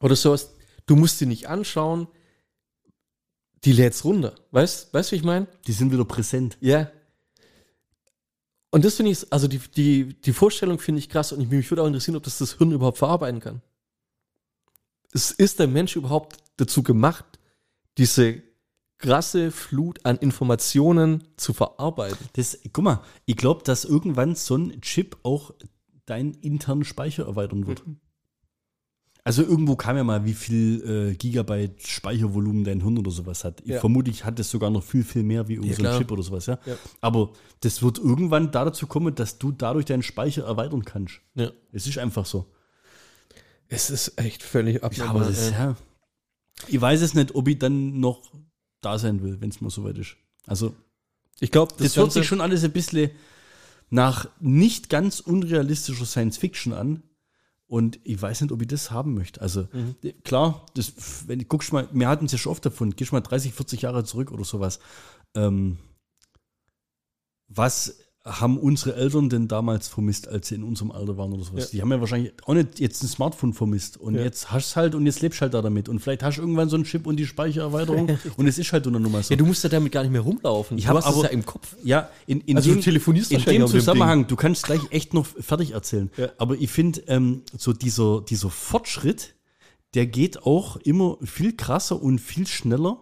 oder sowas. Du musst die nicht anschauen, die lädst runter. Weißt weißt du, wie ich meine? Die sind wieder präsent. Ja. Und das finde ich, also die, die, die Vorstellung finde ich krass und ich, mich würde auch interessieren, ob das das Hirn überhaupt verarbeiten kann. Es ist der Mensch überhaupt dazu gemacht, diese krasse Flut an Informationen zu verarbeiten. Das, guck mal, ich glaube, dass irgendwann so ein Chip auch deinen internen Speicher erweitern wird. Also irgendwo kam ja mal, wie viel äh, Gigabyte Speichervolumen dein Hirn oder sowas hat. Ich Ja. vermutlich hat es sogar noch viel, viel mehr wie irgendein klar. Chip oder sowas, ja? Ja. Aber das wird irgendwann da dazu kommen, dass du dadurch deinen Speicher erweitern kannst. Ja. Es ist einfach so. Es ist echt völlig Ja, abnormal. aber das, ja. Ich weiß es nicht, ob ich dann noch da sein will, wenn es mal soweit ist. Also, ich glaube, das, hört sich schon alles ein bisschen nach nicht ganz unrealistischer Science Fiction an. Und ich weiß nicht, ob ich das haben möchte. Also, d- klar, das, wenn du guckst mal, wir hatten es ja schon oft davon, gehst mal 30, 40 Jahre zurück oder sowas. Ähm, was haben unsere Eltern denn damals vermisst, als sie in unserem Alter waren oder sowas? Ja. Die haben ja wahrscheinlich auch nicht jetzt ein Smartphone vermisst. Und Ja. jetzt hast du halt und jetzt lebst halt da damit. Und vielleicht hast du irgendwann so einen Chip und die Speichererweiterung und es ist halt nur mal so. Ja, du musst ja damit gar nicht mehr rumlaufen. Ich du hab hast es aber- ja im Kopf. Ja, in, in Also dem, du telefonierst in dem Zusammenhang, du kannst gleich echt noch fertig erzählen. Ja. Aber ich finde, ähm, so dieser, dieser Fortschritt, der geht auch immer viel krasser und viel schneller.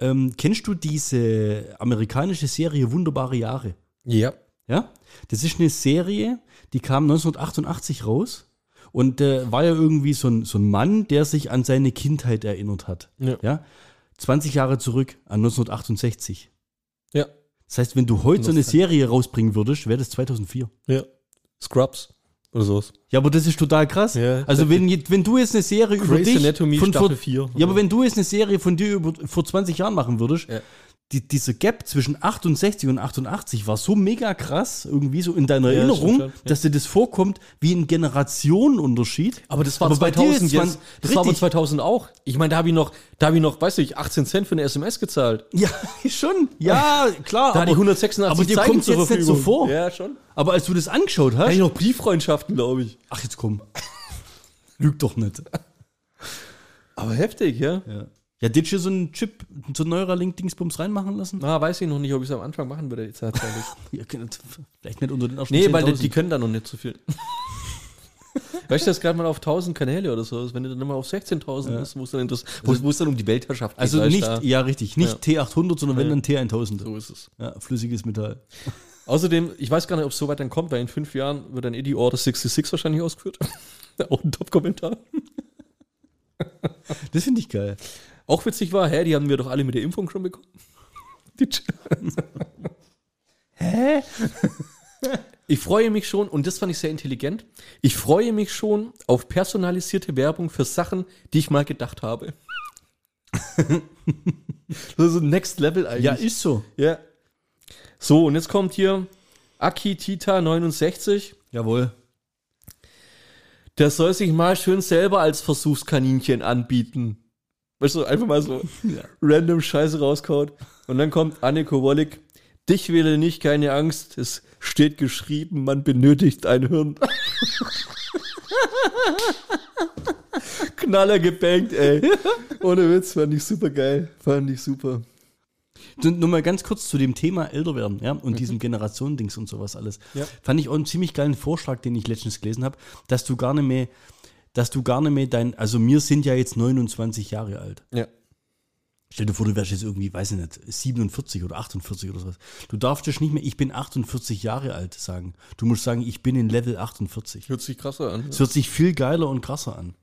Ähm, kennst du diese amerikanische Serie Wunderbare Jahre? Ja. Ja, das ist eine Serie, die kam 1988 raus und äh, war ja irgendwie so ein, so ein Mann, der sich an seine Kindheit erinnert hat. Ja. Ja, 20 Jahre zurück an 1968. Ja. Das heißt, wenn du heute so eine. Serie rausbringen würdest, wäre das 2004. Ja. Scrubs oder sowas. Ja, aber das ist total krass. Ja. Also wenn, wenn du jetzt eine Serie über Grey's dich Anatomy von Staffel vor, 4. Ja, aber wenn du jetzt eine Serie von dir über, vor 20 Jahren machen würdest, Ja. Die, dieser Gap zwischen 68 und 88 war so mega krass, irgendwie so in deiner Ja, Erinnerung, stimmt ja. dass dir das vorkommt wie ein Generationenunterschied. Aber das war Aber dir 2000 ist jetzt. Das war aber richtig. 2000 auch. Ich meine, da habe ich noch, da habe ich noch, weißt du, ich 18 Cent für eine SMS gezahlt. Ja, schon. Ja, klar. Da hatte ich 186 aber dir kommt jetzt nicht so vor. Ja, schon. Aber als du das angeschaut hast, hatte ich noch Brieffreundschaften, glaube ich. ach jetzt komm, lüg doch nicht. Aber heftig, ja. Ja, ja did you so einen Chip, so einen Neuralink-Dingsbums reinmachen lassen? Na, weiß ich noch nicht, ob ich es am Anfang machen würde jetzt tatsächlich. Ja, vielleicht nicht unter den ersten nee, weil die, 10.000. die können da noch nicht so viel. weißt du, das gerade mal auf 1000 Kanäle oder so ist, wenn du dann mal auf 16.000 bist, wo es dann, es dann um die Weltherrschaft geht. Also weißt du, nicht, da. ja richtig, nicht T800, sondern wenn Ja. dann T1000. So ist es. Ja, flüssiges Metall. Außerdem, ich weiß gar nicht, ob es so weit dann kommt, weil in fünf Jahren wird dann eh die Order 66 wahrscheinlich ausgeführt. Auch ein Top-Kommentar. Das finde ich geil. Auch witzig war, hä, die haben wir doch alle mit der Impfung schon bekommen. Die Hä? Ich freue mich schon, und das fand ich sehr intelligent, ich freue mich schon auf personalisierte Werbung für Sachen, die ich mal gedacht habe. das ist so Next Level eigentlich. Ja, ist so. ja. So, und jetzt kommt hier Akitita 69. Jawohl. Der soll sich mal schön selber als Versuchskaninchen anbieten. Weißt du, einfach mal so random Scheiße rauskaut. Und dann kommt Anniko Wollig. Dich wähle nicht, keine Angst. Es steht geschrieben, man benötigt ein Hirn. Knaller gebankt, ey. Ohne Witz, fand ich super geil. Fand ich super. Nur mal ganz kurz zu dem Thema älter werden, ja, und diesem Generationendings und sowas alles. Ja. Fand ich auch einen ziemlich geilen Vorschlag, den ich letztens gelesen habe, dass du gar nicht mehr, dass du gar nicht mehr dein, also wir sind ja jetzt 29 Jahre alt. Ja. Stell dir vor, du wärst jetzt irgendwie, weiß ich nicht, 47 oder 48 oder sowas. Du darfst dich nicht mehr, ich bin 48 Jahre alt sagen. Du musst sagen, ich bin in Level 48. Hört sich krasser an. Es hört sich viel geiler und krasser an.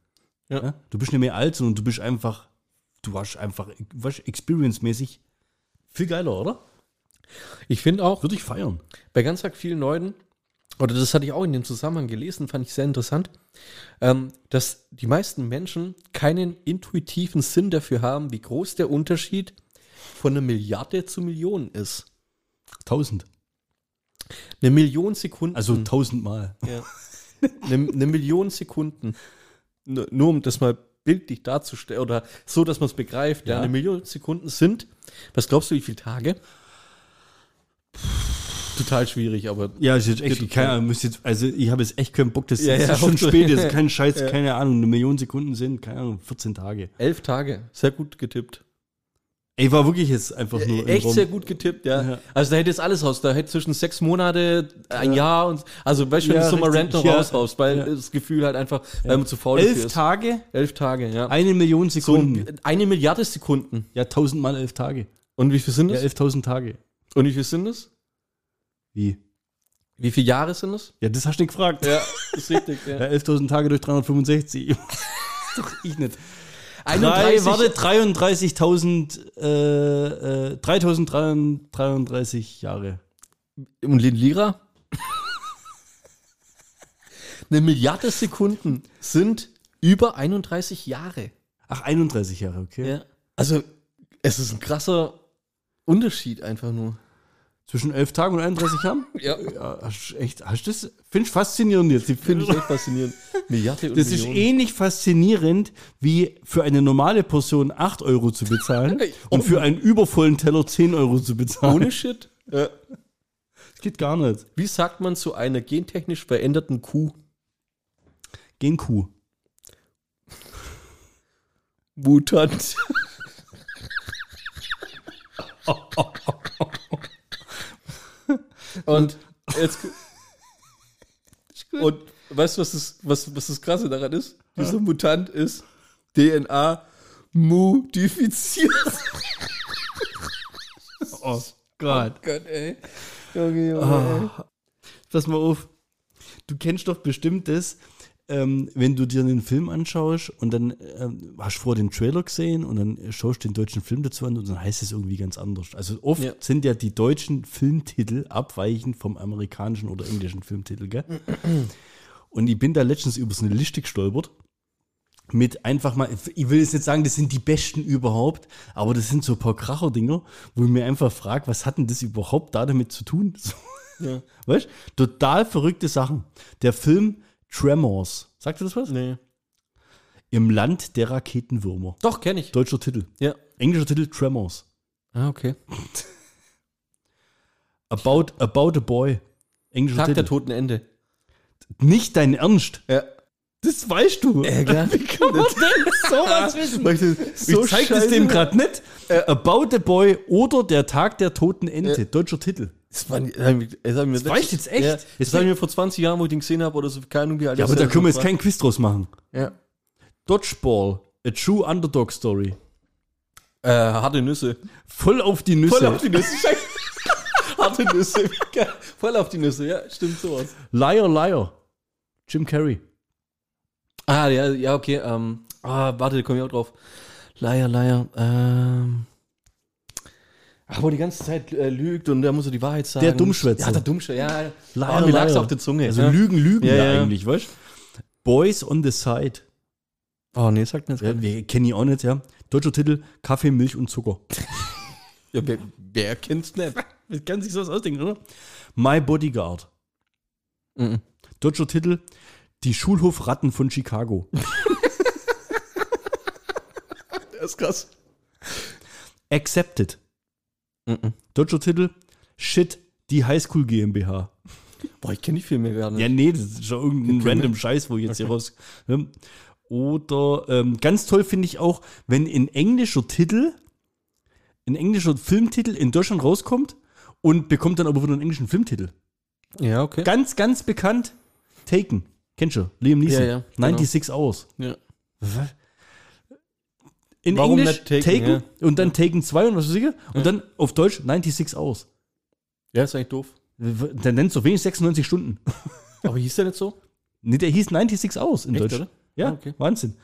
Ja. Ja? Du bist nicht mehr alt, sondern du bist einfach, du warst einfach, weißt, experience-mäßig viel geiler, oder? Ich finde auch, Würde ich feiern. bei ganz vielen Leuten, oder das hatte ich auch in dem Zusammenhang gelesen, fand ich sehr interessant, ähm, dass die meisten Menschen keinen intuitiven Sinn dafür haben, wie groß der Unterschied von einer Milliarde zu Millionen ist. 1000. Eine Million Sekunden. Also tausendmal. ja. eine, eine Million Sekunden. Nur, nur um das mal bildlich darzustellen oder so, dass man es begreift. Ja. Ja. Eine Million Sekunden sind, was glaubst du, wie viele Tage? Total schwierig, aber Ja, ist jetzt echt, keine. Ahnung, jetzt, also ich habe jetzt echt keinen Bock, das Ja, ist ja, schon so. spät, das ist kein Scheiß, Ja. keine Ahnung, eine Million Sekunden sind, keine Ahnung, 14 Tage. elf Tage. Sehr gut getippt. Ey, war wirklich jetzt einfach nur Echt Raum. sehr gut getippt, ja. Ja. Also da hätte jetzt alles raus. Da hätte zwischen sechs Monate, ein Jahr und also weißt du, wenn Ja, du so mal random ja. raushaust, weil Ja. das Gefühl halt einfach, weil man zu faul Elf ist. Tage, Elf Tage, ja. eine Million so Sekunden. eine Milliarde Sekunden. ja, tausendmal elf Tage. Und wie viel sind Ja, das? 11.000 Tage. Und wie viel sind das? Wie? Wie viele Jahre sind das? Ja, das hast du nicht gefragt. Ja, ist richtig. Ja, Ja. 11.000 Tage durch 365. ist doch ich nicht. Drei, 31 warte, 33.000, äh, äh, 3.033 Jahre. Und Lira? Eine Milliarde Sekunden sind über 31 Jahre. Ach, 31 Jahre, okay. Ja. Also, es ist ein krasser Unterschied einfach nur. Zwischen 11 Tagen und 31 Jahren? Ja. Ja, hast, echt, hast du das? Finde ich faszinierend jetzt. Finde ich echt faszinierend. Milliarde und Das ist Millionen. ähnlich faszinierend, wie für eine normale Portion 8 Euro zu bezahlen und für einen übervollen Teller 10 Euro zu bezahlen. Ohne Shit. Ja. Das geht gar nicht. Wie sagt man zu einer gentechnisch veränderten Kuh? Gen Kuh. Mutant. Und jetzt. Und weißt du, was das, was, was das Krasse daran ist? Dieser Mutant ist DNA modifiziert. Oh Gott. Gott, ey. Junge, Junge, ey. Pass mal auf. Du kennst doch bestimmt das, ähm, wenn du dir einen Film anschaust und dann ähm, hast du vorher den Trailer gesehen und dann schaust du den deutschen Film dazu an und dann heißt es irgendwie ganz anders. Also oft Ja. sind ja die deutschen Filmtitel abweichend vom amerikanischen oder englischen Filmtitel, gell? Und ich bin da letztens über so eine Liste gestolpert. Mit einfach mal, ich will jetzt nicht sagen, das sind die besten überhaupt, aber das sind so ein paar Kracher-Dinger, wo ich mir einfach frage, was hat denn das überhaupt da damit zu tun? So, Ja. Weißt du? Total verrückte Sachen. Der Film Tremors. Sagt ihr das was? Nee. Im Land der Raketenwürmer. Doch, kenne ich. Deutscher Titel. Ja. Englischer Titel Tremors. Ah, okay. About, about a Boy. Englischer Tag der Titel. toten Ende. Nicht dein Ernst. Ja. Das weißt du. Ja, klar. Wie kann man denn sowas wissen? so ich zeig das dem gerade nicht. About a Boy oder Der Tag der toten Ente. Deutscher Titel. Das, war, das, ich- ich mir Das weißt du jetzt echt? Ja, das habe ich mir vor 20 Jahren, wo ich den gesehen habe, oder so, keine Ahnung, wie alt Ja, aber da können wir jetzt war. keinen Quiz draus machen. Ja. Dodgeball. A True Underdog Story. Äh, harte Nüsse. Voll auf die Nüsse. Voll auf die Nüsse. Scheiße. harte Nüsse. wie geil. Voll auf die Nüsse, ja, stimmt sowas. Liar, Liar. Jim Carrey. Ah, ja, ja, okay. Ähm, ah, warte, da komme ich auch drauf. Leier, Leier. Ähm. Ach, wo die ganze Zeit äh, lügt und da muss er die Wahrheit sagen. Der Dummschwätzer. Ja, der Dummschwätzer, ja. Liar, ah, mir lag's auf der Zunge. Also ja. Lügen, Lügen Ja, ja, eigentlich, weißt du? Boys on the Side. Oh, nee, sagt mir jetzt Ja, wir kennen ich auch nicht, ja. Deutscher Titel: Kaffee, Milch und Zucker. Ja, wer, wer kennt's nicht? Das kann sich sowas ausdenken, oder? My Bodyguard. Mhm. Deutscher Titel: Die Schulhofratten von Chicago. Das ist krass. Accepted. Mhm. Deutscher Titel: Shit, die Highschool GmbH. Boah, ich kenne nicht viel mehr gar nicht. Ja, nee, das ist schon irgendein Okay, random? Scheiß, wo ich jetzt hier raus. Ne? Oder ähm, ganz toll finde ich auch, wenn ein englischer Titel, ein englischer Filmtitel in Deutschland rauskommt und bekommt dann aber wieder einen englischen Filmtitel. Ja, okay. Ganz, ganz bekannt, Taken. Kennst du? Liam Neeson. Ja, ja, genau. 96 Hours. Ja. In Warum Englisch nicht Taken, und dann Taken 2 und was weiß ich. Und dann auf Deutsch 96 Hours. ja, ist eigentlich doof. Dann nennst du wenig 96 Stunden. Aber hieß der nicht so? Nee, der hieß 96 Hours in Echt, Deutsch. oder? Ja, Ah, okay. Wahnsinn.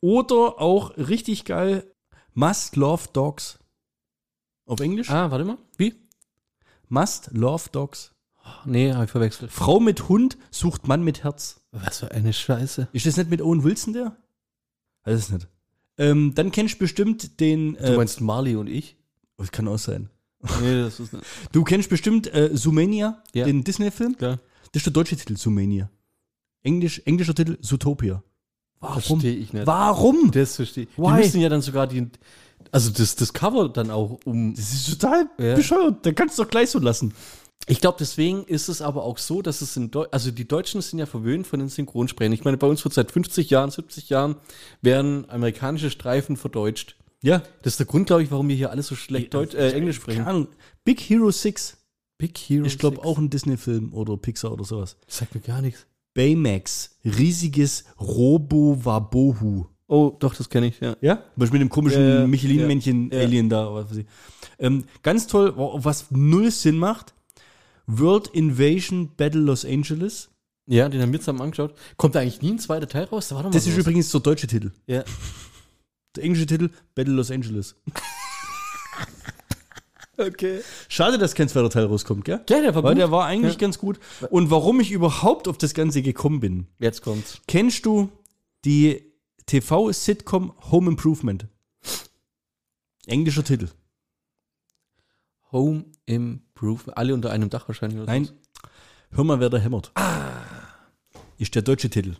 Oder auch richtig geil, Must Love Dogs. Auf Englisch? Ah, warte mal. Wie? Must Love Dogs. Nee, hab ich verwechselt. Frau mit Hund sucht Mann mit Herz. Was für eine Scheiße. Ist das nicht mit Owen Wilson der? Weiß es nicht. Ähm, dann kennst du bestimmt den. Du Äh, meinst Marley und ich? das kann auch sein. Nee, das ist nicht. Du kennst bestimmt äh, Zoomania, Ja. den Disney-Film. Klar. Das ist der deutsche Titel, Zoomania. Englisch, englischer Titel, Zootopia. Warum? Verstehe ich nicht. Warum? Das verstehe ich. Die Why? müssen ja dann sogar die, also das, das Cover dann auch um. Das ist total Ja. bescheuert. Da kannst du doch gleich so lassen. Ich glaube, deswegen ist es aber auch so, dass es in Deu also die Deutschen sind ja verwöhnt von den Synchronsprechern. Ich meine, bei uns wird seit 50 Jahren, 70 Jahren werden amerikanische Streifen verdeutscht. Ja. Das ist der Grund, glaube ich, warum wir hier alle so schlecht Deutsch, äh, Englisch sprechen. Keine Ahnung. Big Hero 6. Big Hero. Ich glaube auch ein Disney-Film oder Pixar oder sowas. Das sagt mir gar nichts. Baymax. Riesiges Robo-Wabohu. Oh, doch, das kenne ich, ja. Ja? Was mit dem komischen Ja, ja. Michelin-Männchen-Alien da. Was weiß ich. Ähm, ganz toll, wa- was null Sinn macht. World Invasion Battle Los Angeles. Ja, den haben wir zusammen angeschaut. Kommt da eigentlich nie ein zweiter Teil raus? Da war doch mal Das ist sowas. übrigens der deutsche Titel. Ja. Der englische Titel Battle Los Angeles. Okay. Schade, dass kein zweiter Teil rauskommt, gell? Ja, der war Weil gut. der war eigentlich ganz gut. Und warum ich überhaupt auf das Ganze gekommen bin. Jetzt kommt's. Kennst du die TV-Sitcom Home Improvement? Englischer Titel. Home Improvement. Alle unter einem Dach wahrscheinlich. Nein. sowas. Hör mal, wer da hämmert. Ist der deutsche Titel.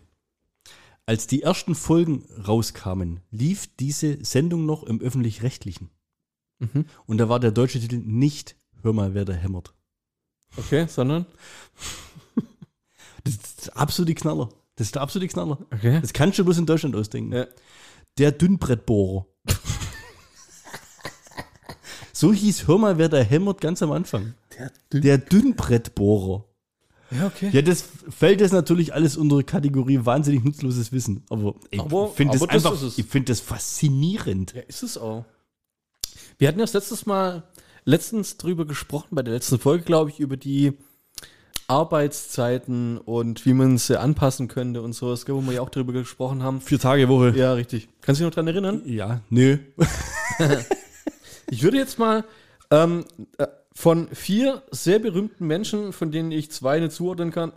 Als die ersten Folgen rauskamen, lief diese Sendung noch im Öffentlich-Rechtlichen. Mhm. Und da war der deutsche Titel nicht Hör mal, wer da hämmert. Okay, sondern? Das ist der absolute Knaller. Das ist der absolute Knaller. Okay. Das kannst du bloß in Deutschland ausdenken. Ja. Der Dünnbrettbohrer. So hieß Hör mal, wer da hämmert ganz am Anfang. Der Dünnbrettbohrer. Ja, okay. Ja, das fällt jetzt natürlich alles unter die Kategorie wahnsinnig nutzloses Wissen. Aber ich finde das das einfach, ich finde das faszinierend. Ja, ist es auch. Wir hatten ja das letztes Mal, letztens drüber gesprochen, bei der letzten Folge, glaube ich, über die Arbeitszeiten und wie man sie anpassen könnte und sowas, wo wir ja auch drüber gesprochen haben. Vier Tage Woche. Ja, richtig. Kannst du dich noch dran erinnern? Ja, nö. Ich würde jetzt mal ähm, äh, von vier sehr berühmten Menschen, von denen ich zwei nicht zuordnen kann,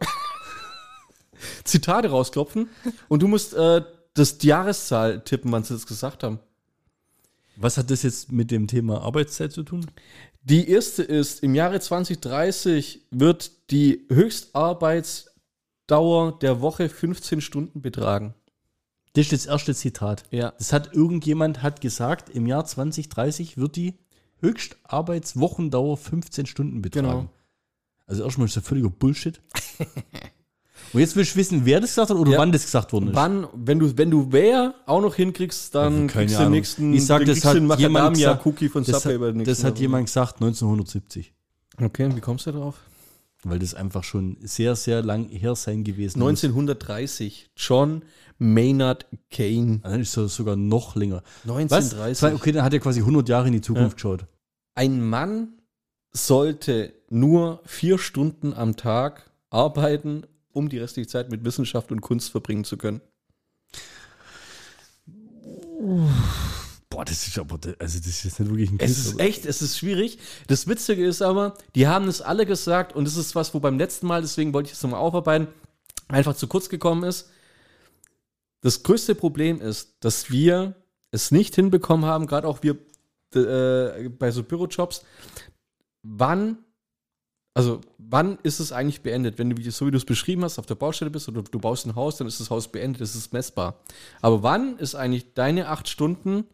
Zitate rausklopfen und du musst äh, das die Jahreszahl tippen, wann sie das gesagt haben. Was hat das jetzt mit dem Thema Arbeitszeit zu tun? Die erste ist, im Jahre 2030 wird die Höchstarbeitsdauer der Woche 15 Stunden betragen. Das ist das erste Zitat. Ja. Das hat irgendjemand hat gesagt, im Jahr 2030 wird die Höchstarbeitswochendauer 15 Stunden betragen. Genau. Also erstmal ist das völliger Bullshit. Und jetzt willst du wissen, wer das gesagt hat oder Ja. wann das gesagt worden ist. Wann, wenn du, wenn du wer auch noch hinkriegst, dann keine kriegst du den nächsten, Ich sag, das hat jemand Macadamia-Cookie von Das, Subway hat, bei den das hat jemand gesagt 1970. Okay, wie kommst du drauf? Weil das einfach schon sehr, sehr lang her sein gewesen 1930. John Maynard Kane. muss. Dann ist es sogar noch länger. Was? 1930. Zwei- Okay, dann hat er quasi 100 Jahre in die Zukunft geschaut. Ein Mann sollte nur vier Stunden am Tag arbeiten, um die restliche Zeit mit Wissenschaft und Kunst verbringen zu können. Boah, das ist aber, also das ist nicht wirklich ein Es Quiz, ist oder? echt, es ist schwierig. Das Witzige ist aber, die haben es alle gesagt und das ist was, wo beim letzten Mal, deswegen wollte ich es nochmal aufarbeiten, einfach zu kurz gekommen ist. Das größte Problem ist, dass wir es nicht hinbekommen haben, gerade auch wir äh, bei so Bürojobs, wann, also wann ist es eigentlich beendet? Wenn du, so wie du es beschrieben hast, auf der Baustelle bist oder du baust ein Haus, dann ist das Haus beendet, das ist messbar. Aber wann ist eigentlich deine acht Stunden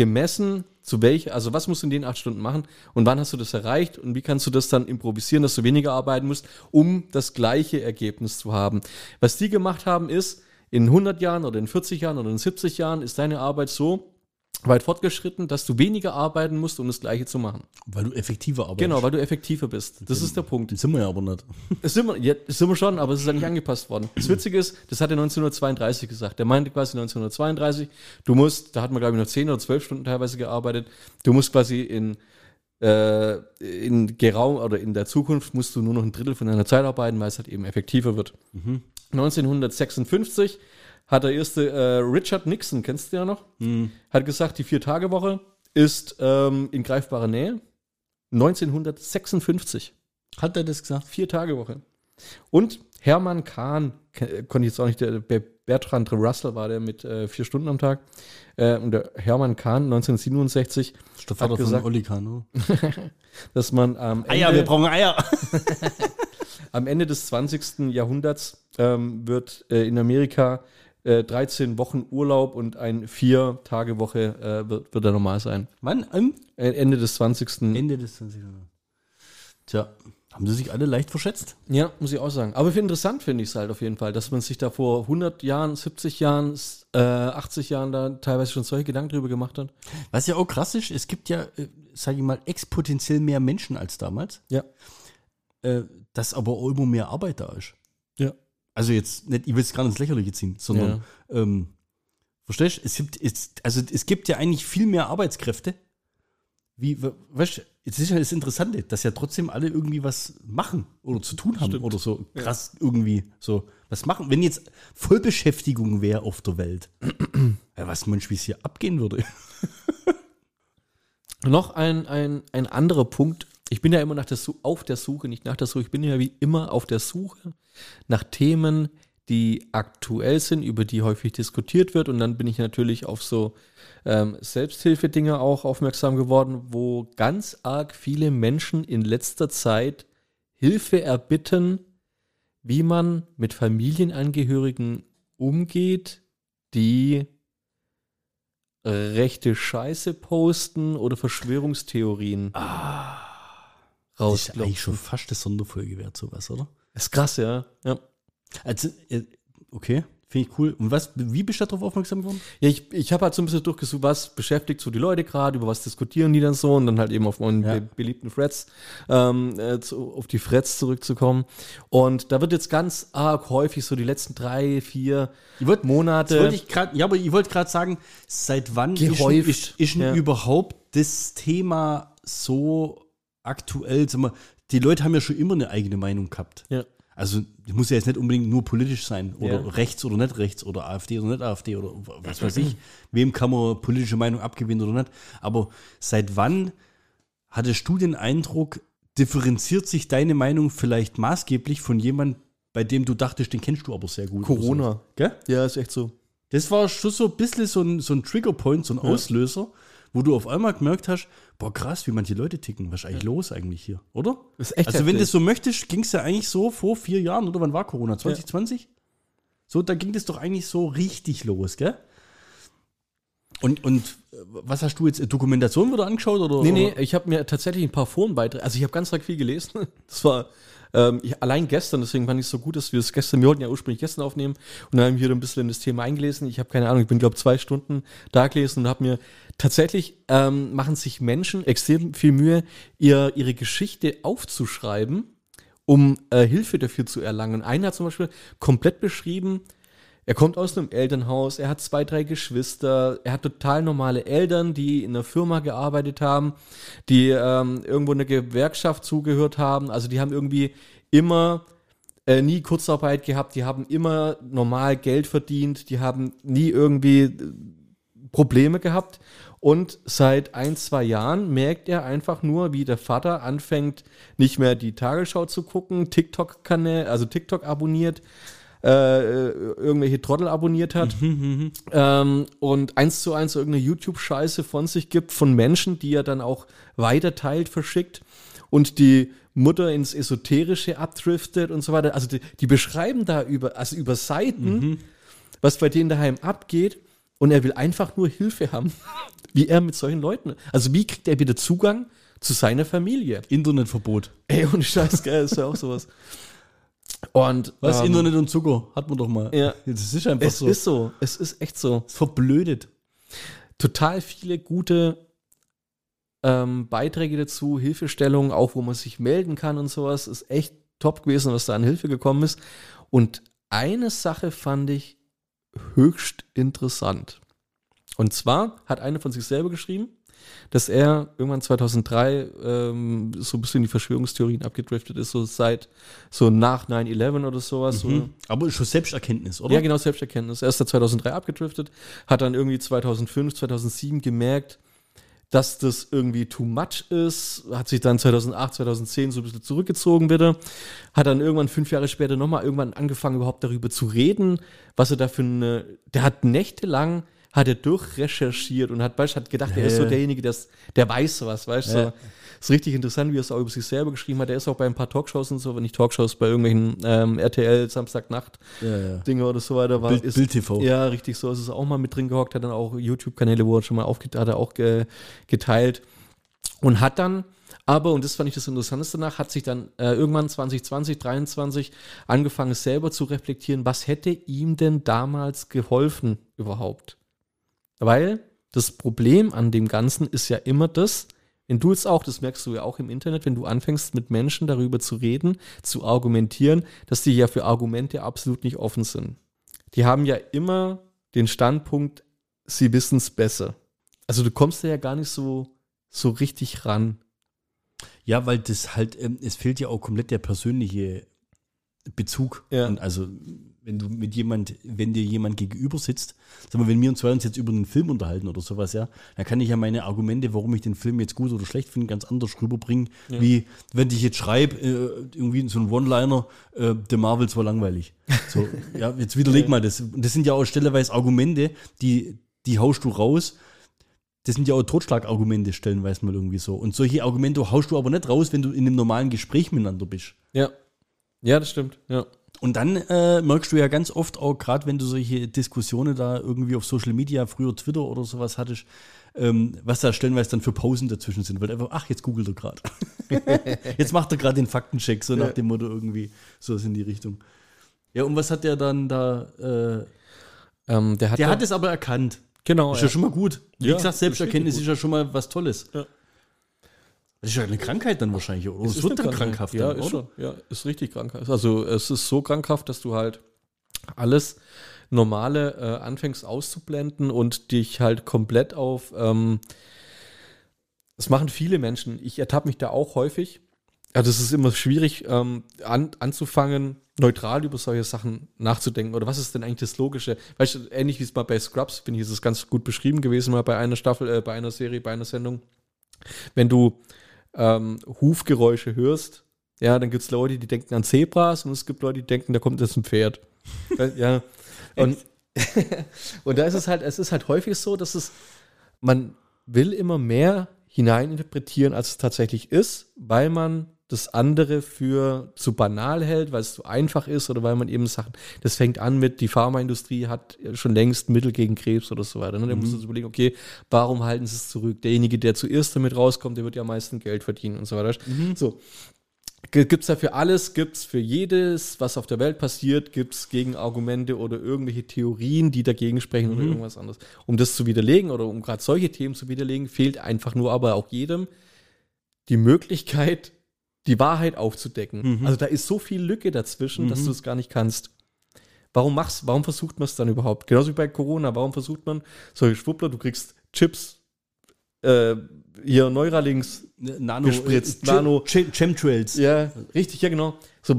gemessen, zu welcher, also was musst du in den acht Stunden machen und wann hast du das erreicht und wie kannst du das dann improvisieren, dass du weniger arbeiten musst, um das gleiche Ergebnis zu haben. Was die gemacht haben ist, in 100 Jahren oder in 40 Jahren oder in 70 Jahren ist deine Arbeit so weit fortgeschritten, dass du weniger arbeiten musst, um das gleiche zu machen. Weil du effektiver arbeitest. Genau, weil du effektiver bist. Das ist der Punkt. Das sind wir ja aber nicht. Das sind wir, ja, das sind wir schon, aber es ist ja nicht angepasst worden. Das Witzige ist, das hat er 1932 gesagt. Der meinte quasi 1932, du musst, da hat man glaube ich noch 10 oder 12 Stunden teilweise gearbeitet, du musst quasi in, äh, in Geraum oder in der Zukunft musst du nur noch ein Drittel von deiner Zeit arbeiten, weil es halt eben effektiver wird. 1956 hat der erste äh, Richard Nixon, kennst du ja noch, hat gesagt, die Vier-Tage-Woche ist ähm, in greifbarer Nähe. 1956. Hat er das gesagt? Vier Tage Woche. Und Hermann Kahn, konnte ich jetzt auch nicht, der, Bertrand Russell war der mit äh, vier Stunden am Tag. Äh, und der Hermann Kahn 1967, Das Hat gesagt- von Oli Kahn, dass man am Ende, Eier, wir brauchen Eier. am Ende des 20. Jahrhunderts ähm, wird äh, in Amerika äh, 13 Wochen Urlaub und ein vier Tage Woche äh, wird, wird da normal sein. Wann? Am Äh, Ende des 20. Ende des 20. Tja, Haben sie sich alle leicht verschätzt? Ja, muss ich auch sagen. Aber interessant finde ich es halt auf jeden Fall, dass man sich da vor 100 Jahren, 70 Jahren, äh, 80 Jahren da teilweise schon solche Gedanken drüber gemacht hat. Was ja auch krass ist, es gibt ja, äh, sage ich mal, exponentiell mehr Menschen als damals, Ja. äh, dass aber auch immer mehr Arbeit da ist. Ja. Also jetzt nicht, ich will es gar nicht ins Lächerliche ziehen, sondern, ähm, verstehst du, es gibt, es, also es gibt ja eigentlich viel mehr Arbeitskräfte. Wie, we- weißt du, jetzt ist ja das Interessante, dass ja trotzdem alle irgendwie was machen oder zu tun haben Stimmt. oder so krass irgendwie so was machen. Wenn jetzt Vollbeschäftigung wäre auf der Welt, ja, was manchmal hier abgehen würde. Noch ein, ein, ein anderer Punkt. Ich bin ja immer nach der Su auf der Suche, nicht nach der Suche. Ich bin ja wie immer auf der Suche nach Themen, die aktuell sind, über die häufig diskutiert wird. Und dann bin ich natürlich auf so ähm, Selbsthilfedinge auch aufmerksam geworden, wo ganz arg viele Menschen in letzter Zeit Hilfe erbitten, wie man mit Familienangehörigen umgeht, die rechte Scheiße posten oder Verschwörungstheorien Das ist eigentlich schon fast eine Sonderfolge wert, sowas, oder? Ist krass, ja. ja. Also, äh, okay, finde ich cool. Und was, wie bist du darauf aufmerksam geworden? Ja, ich, ich habe halt so ein bisschen durchgesucht, was beschäftigt so die Leute gerade, über was diskutieren die dann so und dann halt eben auf meinen Ja. be beliebten Threads, ähm, äh, zu, auf die Threads zurückzukommen. Und da wird jetzt ganz arg häufig so die letzten drei, vier wollt- Monate. Das wollte ich gerade, ja, aber ich wollte gerade sagen, seit wann ist, Gehäuft, ist, ist denn ja. überhaupt das Thema so aktuell? Sag mal, die Leute haben ja schon immer eine eigene Meinung gehabt. ja. Also, muss ja jetzt nicht unbedingt nur politisch sein oder Ja. rechts oder nicht rechts oder AfD oder nicht AfD oder was weiß ich. Wem kann man politische Meinung abgewinnen oder nicht. Aber seit wann hattest du den Eindruck, differenziert sich deine Meinung vielleicht maßgeblich von jemandem, bei dem du dachtest, den kennst du aber sehr gut? Corona. Gell? Ja, ist echt so. Das war schon so ein bisschen so ein, so ein Triggerpoint, so ein Auslöser, wo du auf einmal gemerkt hast, boah krass, wie manche Leute ticken. Was ist eigentlich los eigentlich hier, oder? Ist echt also wenn du es so möchtest, ging es ja eigentlich so vor vier Jahren, oder wann war Corona? 2020? So, da ging das doch eigentlich so richtig los, gell? Und, und äh, was hast du jetzt, Dokumentation wieder angeschaut? Oder, Nee, nee, ich habe mir tatsächlich ein paar Forenbeiträge, also ich habe ganz arg viel gelesen. Das war ähm, ich, allein gestern, deswegen fand ich es so gut, dass wir es gestern, wir wollten ja ursprünglich gestern aufnehmen und dann haben wir hier ein bisschen in das Thema eingelesen. Ich habe keine Ahnung, ich bin glaube zwei Stunden da gelesen und habe mir tatsächlich ähm, machen sich Menschen extrem viel Mühe, ihr, ihre Geschichte aufzuschreiben, um äh, Hilfe dafür zu erlangen. Einer hat zum Beispiel komplett beschrieben, er kommt aus einem Elternhaus, er hat zwei, drei Geschwister, er hat total normale Eltern, die in einer Firma gearbeitet haben, die ähm, irgendwo einer Gewerkschaft zugehört haben. Also die haben irgendwie immer äh, nie Kurzarbeit gehabt, die haben immer normal Geld verdient, die haben nie irgendwie äh, Probleme gehabt. Und seit ein, zwei Jahren merkt er einfach nur, wie der Vater anfängt, nicht mehr die Tagesschau zu gucken, TikTok-Kanäle, also TikTok abonniert, äh, äh, irgendwelche Trottel abonniert hat ähm, und eins zu eins irgendeine YouTube-Scheiße von sich gibt von Menschen, die er dann auch weiterteilt, verschickt und die Mutter ins Esoterische abdriftet und so weiter. Also die, die beschreiben da über, also über Seiten, was bei denen daheim abgeht und er will einfach nur Hilfe haben, wie er mit solchen Leuten, also wie kriegt er wieder Zugang zu seiner Familie? Internetverbot. Ey, und Scheiß, gell, ist ja auch sowas. Und Was? ähm, Internet und Zucker? Hat man doch mal. Ja. Das ist einfach es so. ist so, es ist echt so. verblödet. total viele gute ähm, Beiträge dazu, Hilfestellungen, auch wo man sich melden kann und sowas. Ist echt top gewesen, was da an Hilfe gekommen ist. Und eine Sache fand ich höchst interessant. Und zwar hat einer von sich selber geschrieben, dass er irgendwann 2003 ähm, so ein bisschen in die Verschwörungstheorien abgedriftet ist, so seit so nach 9-11 oder sowas. So Mhm. Aber ist schon Selbsterkenntnis, oder? ja, genau, Selbsterkenntnis. Er ist da 2003 abgedriftet, hat dann irgendwie 2005, 2007 gemerkt, dass das irgendwie too much ist, hat sich dann 2008, 2010 so ein bisschen zurückgezogen wieder, hat dann irgendwann fünf Jahre später nochmal irgendwann angefangen überhaupt darüber zu reden, was er da für eine, der hat nächtelang, hat er durchrecherchiert und hat, weißt, hat gedacht, er ist so Ja. derjenige, der, der weiß was, weißt du, Ja. so. ist richtig interessant, wie er es auch über sich selber geschrieben hat. Er ist auch bei ein paar Talkshows und so, wenn nicht Talkshows, bei irgendwelchen ähm, RTL Samstagnacht Ja, ja. Oder so weiter war. Bild- ist, Bild TV. Ja, richtig so. ist Es auch mal mit drin gehockt, hat dann auch YouTube-Kanäle, wo er schon mal aufgeteilt hat, er auch ge geteilt und hat dann Aber, und das fand ich das Interessanteste danach, hat sich dann äh, irgendwann 2020, 2023 angefangen, selber zu reflektieren, was hätte ihm denn damals geholfen überhaupt? Weil das Problem an dem Ganzen ist ja immer das, wenn du jetzt auch, das merkst du ja auch im Internet, wenn du anfängst mit Menschen darüber zu reden, zu argumentieren, dass die ja für Argumente absolut nicht offen sind. Die haben ja immer den Standpunkt, sie wissen es besser. Also du kommst da ja gar nicht so, so richtig ran. Ja, weil das halt, ähm, es fehlt ja auch komplett der persönliche Bezug. Ja. Und also, wenn du mit jemand, wenn dir jemand gegenüber sitzt, sagen wir, wenn wir uns zwei uns jetzt über einen Film unterhalten oder sowas, ja, dann kann ich ja meine Argumente, warum ich den Film jetzt gut oder schlecht finde, ganz anders rüberbringen, wie wenn ich jetzt schreibe, äh, irgendwie so ein One-Liner, äh, The Marvels war langweilig. So, ja, jetzt widerleg mal das. Und Das sind ja auch stellenweise Argumente, die, die haust du raus. Das sind ja auch Totschlagargumente stellenweise mal irgendwie so. Und solche Argumente haust du aber nicht raus, wenn du in einem normalen Gespräch miteinander bist. Ja. Ja, das stimmt. Ja. Und dann äh, merkst du ja ganz oft auch, gerade wenn du solche Diskussionen da irgendwie auf Social Media, früher Twitter oder sowas hattest, ähm, was da stellenweise dann für Pausen dazwischen sind, weil einfach, ach, jetzt googelt er gerade. jetzt macht er gerade den Faktencheck, so nach Ja. dem Motto irgendwie, so in die Richtung. Ja, und was hat der dann da? Äh, Ähm, der hat, der ja- hat es aber erkannt. genau. Ist ja schon mal gut. Wie Ja, gesagt, Selbsterkenntnis ist ja schon mal was Tolles. Ja. Das ist ja eine Krankheit dann wahrscheinlich, oder? Es, ist wird eine dann krankhaft. Ja, dann, ist oder? schon. Ja, ist richtig krankhaft. Also es ist so krankhaft, dass du halt alles Normale äh, anfängst auszublenden und dich halt komplett auf. Ähm, das machen viele Menschen. Ich ertappe mich da auch häufig. Ja, das ist immer schwierig, ähm, an, anzufangen, neutral über solche Sachen nachzudenken. Oder was ist denn eigentlich das Logische? Weißt du, ähnlich wie es mal bei Scrubs, finde ich, ist es ganz gut beschrieben gewesen, mal bei einer Staffel, äh, bei einer Serie, bei einer Sendung. Wenn du ähm, Hufgeräusche hörst, ja, dann gibt es Leute, die denken an Zebras und es gibt Leute, die denken, da kommt jetzt ein Pferd. Ja. Und, und da ist es halt, es ist halt häufig so, dass es, man will immer mehr hineininterpretieren, als es tatsächlich ist, weil man das andere für zu banal hält, weil es zu einfach ist oder weil man eben Sachen, das fängt an mit, die Pharmaindustrie hat schon längst Mittel gegen Krebs oder so weiter. Ne? Da muss man sich überlegen, okay, warum halten sie es zurück? Derjenige, der zuerst damit rauskommt, der wird ja am meisten Geld verdienen und so weiter. So. Gibt es da für alles, gibt es für jedes, was auf der Welt passiert, gibt es Gegenargumente oder irgendwelche Theorien, die dagegen sprechen oder irgendwas anderes. Um das zu widerlegen oder um gerade solche Themen zu widerlegen, fehlt einfach nur aber auch jedem die Möglichkeit, die Wahrheit aufzudecken. Also da ist so viel Lücke dazwischen, dass du es gar nicht kannst. Warum machst, warum versucht man es dann überhaupt? Genauso wie bei Corona, warum versucht man solche Schwuppler, du kriegst Chips, äh, hier Neuralings, Nano, Gespritzt, äh, Nano. Chem- Chemtrails. ja, richtig, ja genau. So,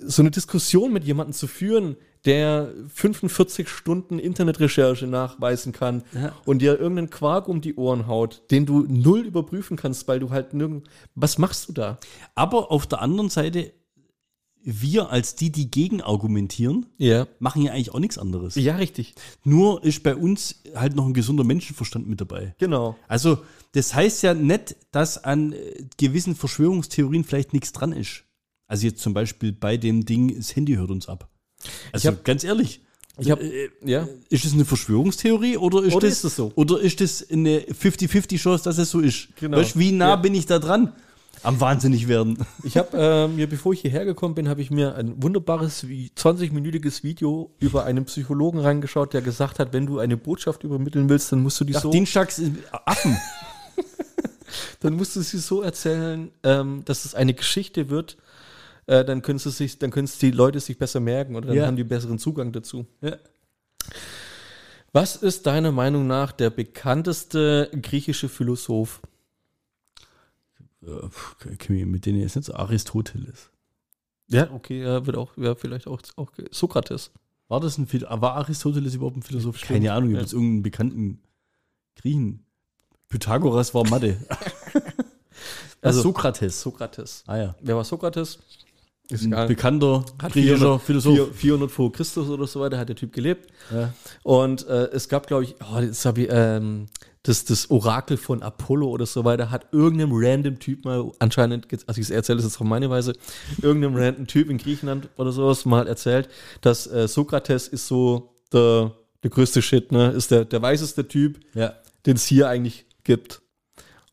so eine Diskussion mit jemandem zu führen, der 45 Stunden Internetrecherche nachweisen kann Ja. und dir irgendeinen Quark um die Ohren haut, den du null überprüfen kannst, weil du halt nirgend. Was machst du da? Aber auf der anderen Seite, wir als die, die gegen argumentieren, Ja. machen ja eigentlich auch nichts anderes. Ja, richtig. Nur ist bei uns halt noch ein gesunder Menschenverstand mit dabei. Genau. Also, das heißt ja nicht, dass an äh, gewissen Verschwörungstheorien vielleicht nichts dran ist. Also jetzt zum Beispiel bei dem Ding, das Handy hört uns ab. Also hab- ganz ehrlich, Ich habe ja. ist das eine Verschwörungstheorie oder ist, Oder das, ist es so? Oder ist das eine 50-50 Chance, dass es so ist? Genau. Weißt, wie nah Ja. bin ich da dran? Am wahnsinnig werden. Ich habe äh, mir, bevor ich hierher gekommen bin, habe ich mir ein wunderbares wie 20-minütiges Video über einen Psychologen reingeschaut, der gesagt hat, wenn du eine Botschaft übermitteln willst, dann musst du die Ach, so, Dienstags äh, Affen. dann musst du sie so erzählen, ähm, dass es eine Geschichte wird. Äh, dann können sie sich, dann können es die Leute sich besser merken oder dann Ja. haben die besseren Zugang dazu. Ja. Was ist deiner Meinung nach der bekannteste griechische Philosoph? Äh, mit denen jetzt nicht so Aristoteles. Ja, okay, ja, wird auch, ja, vielleicht auch, auch Sokrates. War das ein war Aristoteles überhaupt ein Philosoph? Stimmt, Keine Ahnung, gibt ja. es irgendeinen bekannten Griechen? Pythagoras war Mathe. Also Sokrates. Sokrates. Ah ja. Wer war Sokrates? Ist Ein bekannter Hat griechischer 400 Philosoph. 400, 400 vor Christus oder so weiter hat der Typ gelebt. Ja. Und äh, es gab, glaube ich, oh, das, ich, ähm, das, das Orakel von Apollo oder so weiter, hat irgendeinem random Typ mal anscheinend, also ich erzähle das jetzt auf meine Weise, irgendeinem random Typ in Griechenland oder sowas mal erzählt, dass äh, Sokrates ist so der, der größte Shit, ne? Ist der, der weiseste Typ, ja. den es hier eigentlich gibt.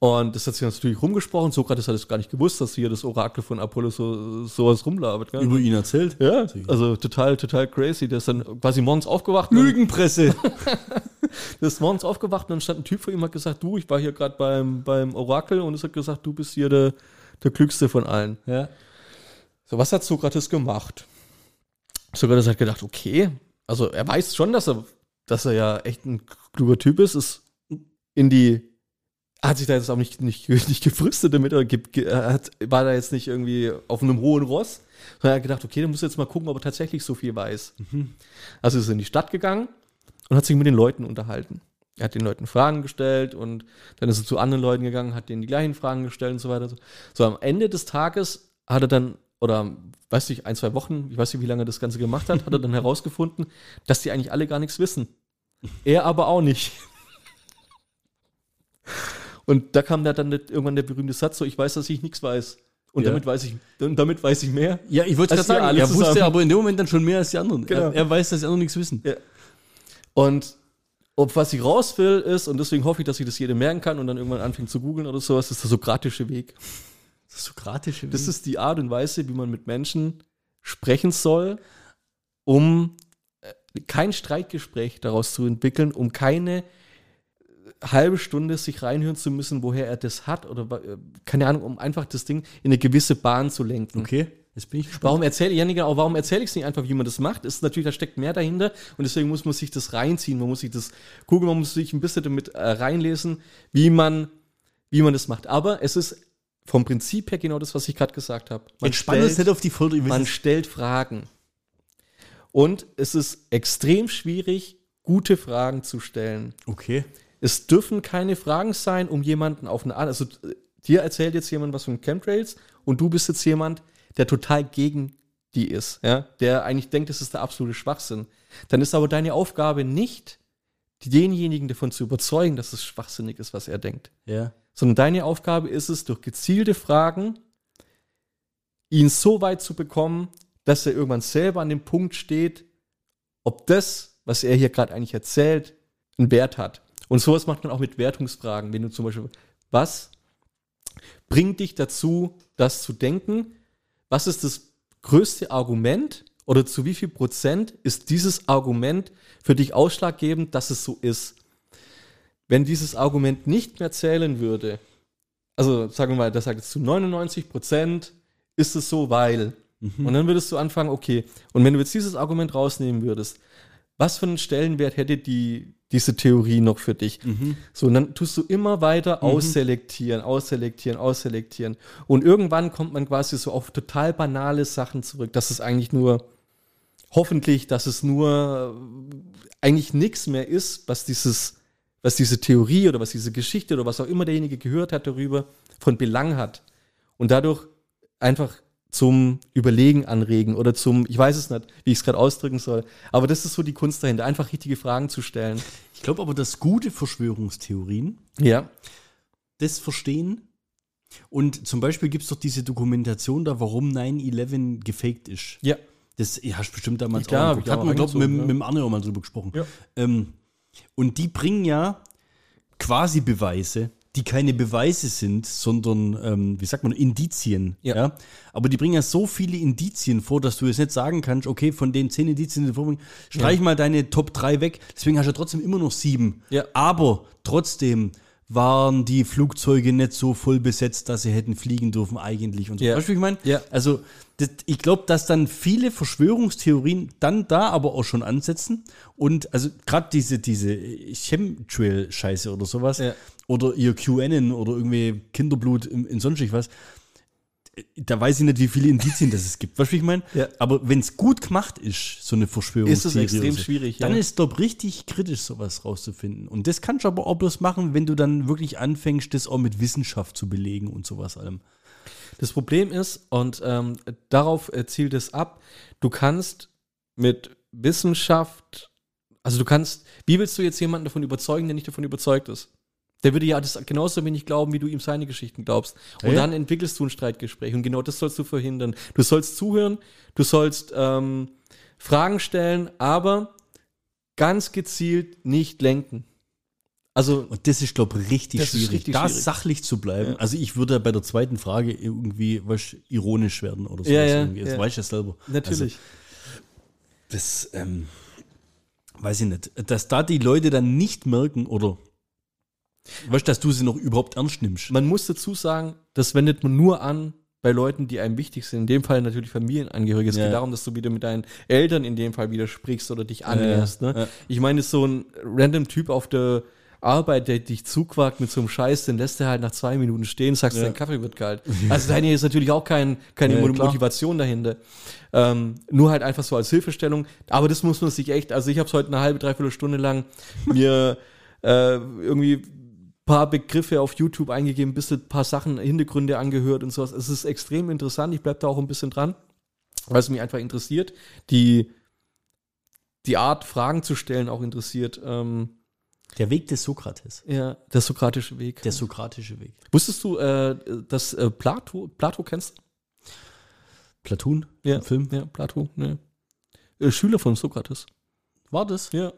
Und das hat sich natürlich rumgesprochen. Sokrates hat es gar nicht gewusst, dass hier das Orakel von Apollo so sowas rumlabert. Gell? Über ihn erzählt. Ja, also total, total crazy. Der ist dann quasi morgens aufgewacht. Lügenpresse. Der ist morgens aufgewacht und dann stand ein Typ vor ihm und hat gesagt, du, ich war hier gerade beim, beim Orakel und es hat gesagt, du bist hier der, der Klügste von allen. ja. So, was hat Sokrates gemacht? Sokrates hat gedacht, okay, also er weiß schon, dass er, dass er ja echt ein kluger Typ ist, ist in die, hat sich da jetzt auch nicht, nicht, nicht gefrüstet damit oder ge, ge, er hat, war da jetzt nicht irgendwie auf einem hohen Ross, sondern er hat gedacht, okay, dann muss jetzt mal gucken, ob er tatsächlich so viel weiß. Also ist er in die Stadt gegangen und hat sich mit den Leuten unterhalten. Er hat den Leuten Fragen gestellt und dann ist er zu anderen Leuten gegangen, hat denen die gleichen Fragen gestellt und so weiter. So am Ende des Tages hat er dann, oder weiß nicht, ein, zwei Wochen, ich weiß nicht, wie lange er das Ganze gemacht hat, hat er dann herausgefunden, dass die eigentlich alle gar nichts wissen. Er aber auch nicht. Und da kam da dann irgendwann der berühmte Satz, so ich weiß, dass ich nichts weiß. Und Ja. damit weiß ich, damit weiß ich mehr. Ja, ich wollte gerade sagen, er wusste zusammen. aber in dem Moment dann schon mehr als die anderen. Genau. Er, er weiß, dass die anderen nichts wissen. Ja. Und ob was ich raus will, ist, und deswegen hoffe ich, dass ich das jeder merken kann und dann irgendwann anfängt zu googeln oder sowas, ist der sokratische Weg. Das Sokratische Das ist die Art und Weise, wie man mit Menschen sprechen soll, um äh, kein Streitgespräch daraus zu entwickeln, um keine halbe Stunde sich reinhören zu müssen, woher er das hat oder keine Ahnung, um einfach das Ding in eine gewisse Bahn zu lenken. Okay, jetzt bin ich gespannt. Warum erzähle ich ja nicht genau, warum erzähle ich es nicht einfach, wie man das macht? Ist natürlich, da steckt mehr dahinter und deswegen muss man sich das reinziehen, man muss sich das gucken, man muss sich ein bisschen damit äh, reinlesen, wie man, wie man das macht. Aber es ist vom Prinzip her genau das, was ich gerade gesagt habe. Man Entspann uns stellt- nicht auf die Folter. man stellt Fragen. Und es ist extrem schwierig, gute Fragen zu stellen. Okay. Es dürfen keine Fragen sein, um jemanden auf eine Art, also äh, dir erzählt jetzt jemand was von Chemtrails und du bist jetzt jemand, der total gegen die ist, ja, der eigentlich denkt, das ist der absolute Schwachsinn. Dann ist aber deine Aufgabe nicht, denjenigen davon zu überzeugen, dass es schwachsinnig ist, was er denkt Ja. sondern deine Aufgabe ist es, durch gezielte Fragen ihn so weit zu bekommen, dass er irgendwann selber an dem Punkt steht, ob das, was er hier gerade eigentlich erzählt, einen Wert hat. Und sowas macht man auch mit Wertungsfragen. Wenn du zum Beispiel, was bringt dich dazu, das zu denken? Was ist das größte Argument oder zu wie viel Prozent ist dieses Argument für dich ausschlaggebend, dass es so ist? Wenn dieses Argument nicht mehr zählen würde, also sagen wir mal, das sagt jetzt zu 99 Prozent ist es so, weil. Und dann würdest du anfangen, okay, und wenn du jetzt dieses Argument rausnehmen würdest, was für einen Stellenwert hätte die, diese Theorie noch für dich? So, und dann tust du immer weiter ausselektieren, ausselektieren, ausselektieren. Und irgendwann kommt man quasi so auf total banale Sachen zurück. Das ist eigentlich nur, hoffentlich, dass es nur äh, eigentlich nichts mehr ist, was dieses, was diese Theorie oder was diese Geschichte oder was auch immer derjenige gehört hat darüber, von Belang hat. Und dadurch einfach zum Überlegen anregen oder zum, ich weiß es nicht, wie ich es gerade ausdrücken soll. Aber das ist so die Kunst dahinter, einfach richtige Fragen zu stellen. Ich glaube aber, dass gute Verschwörungstheorien Ja. das verstehen. Und zum Beispiel gibt es doch diese Dokumentation da, warum 9-11 gefaked ist. Ja. Das ja, hast du bestimmt damals Klar, auch geguckt. Hatten wir, glaube ich, mit, mit dem Arne auch mal drüber gesprochen. Ja. Ähm, und die bringen ja quasi Beweise, die keine Beweise sind, sondern, ähm, wie sagt man, Indizien. Ja. Aber die bringen ja so viele Indizien vor, dass du jetzt nicht sagen kannst, okay, von den zehn Indizien, die vorbringen, streich mal deine Top 3 weg. Deswegen hast du ja trotzdem immer noch sieben. Ja. Aber trotzdem waren die Flugzeuge nicht so voll besetzt, dass sie hätten fliegen dürfen eigentlich und so. Ja. Weißt du, ich meine? Ja. Also das, ich glaube, dass dann viele Verschwörungstheorien dann da aber auch schon ansetzen und also gerade diese diese Chemtrail-Scheiße oder sowas Ja. Oder ihr QAnon oder irgendwie Kinderblut in, in sonst was, da weiß ich nicht, wie viele Indizien das es gibt. Weißt du, wie ich meine? Ja. Aber wenn es gut gemacht ist, so eine Verschwörungstheorie, Ist es extrem so, schwierig, dann ja. ist glaube richtig kritisch, sowas rauszufinden. Und das kannst du aber auch bloß machen, wenn du dann wirklich anfängst, das auch mit Wissenschaft zu belegen und sowas allem. Das Problem ist, und ähm, darauf äh, zielt es ab, du kannst mit Wissenschaft, also du kannst, wie willst du jetzt jemanden davon überzeugen, der nicht davon überzeugt ist? Der würde ja das genauso wenig glauben, wie du ihm seine Geschichten glaubst. Und Ja. dann entwickelst du ein Streitgespräch und genau das sollst du verhindern. Du sollst zuhören, du sollst ähm, Fragen stellen, aber ganz gezielt nicht lenken. Also, Und das ist, glaube ich, richtig schwierig, richtig da schwierig. sachlich zu bleiben. Ja. Also ich würde bei der zweiten Frage irgendwie was ironisch werden oder so. Ja, ja, irgendwie. Das ja. weiß ich ja selber. natürlich. Also, das, ähm, weiß ich nicht. Dass da die Leute dann nicht merken oder weißt dass du sie noch überhaupt ernst nimmst. man muss dazu sagen, das wendet man nur an bei Leuten, die einem wichtig sind. In dem Fall natürlich Familienangehörige. Es Ja. geht darum, dass du wieder mit deinen Eltern in dem Fall wieder sprichst oder dich annäherst. Ne? ja. Ich meine, so ein random Typ auf der Arbeit, der dich zuquakt mit so einem Scheiß, den lässt er halt nach zwei Minuten stehen, sagst, Ja. dein Kaffee wird kalt. Also da ist natürlich auch kein, keine Ja, Mo- klar. Motivation dahinter. Ähm, nur halt einfach so als Hilfestellung. Aber das muss man sich echt, also ich habe es heute eine halbe, dreiviertel Stunde lang mir äh, irgendwie paar Begriffe auf YouTube eingegeben, ein bisschen paar Sachen, Hintergründe angehört und sowas. Es ist extrem interessant. Ich bleib da auch ein bisschen dran, weil es mich einfach interessiert. Die, die Art, Fragen zu stellen, auch interessiert. Ähm, Der Weg des Sokrates. ja, der sokratische Weg. Der sokratische Weg. Wusstest du, äh, dass äh, Plato, Plato kennst du? Platoon, Ja. im Film. Ja, Plato, ne. Äh, Schüler von Sokrates. War das? Ja.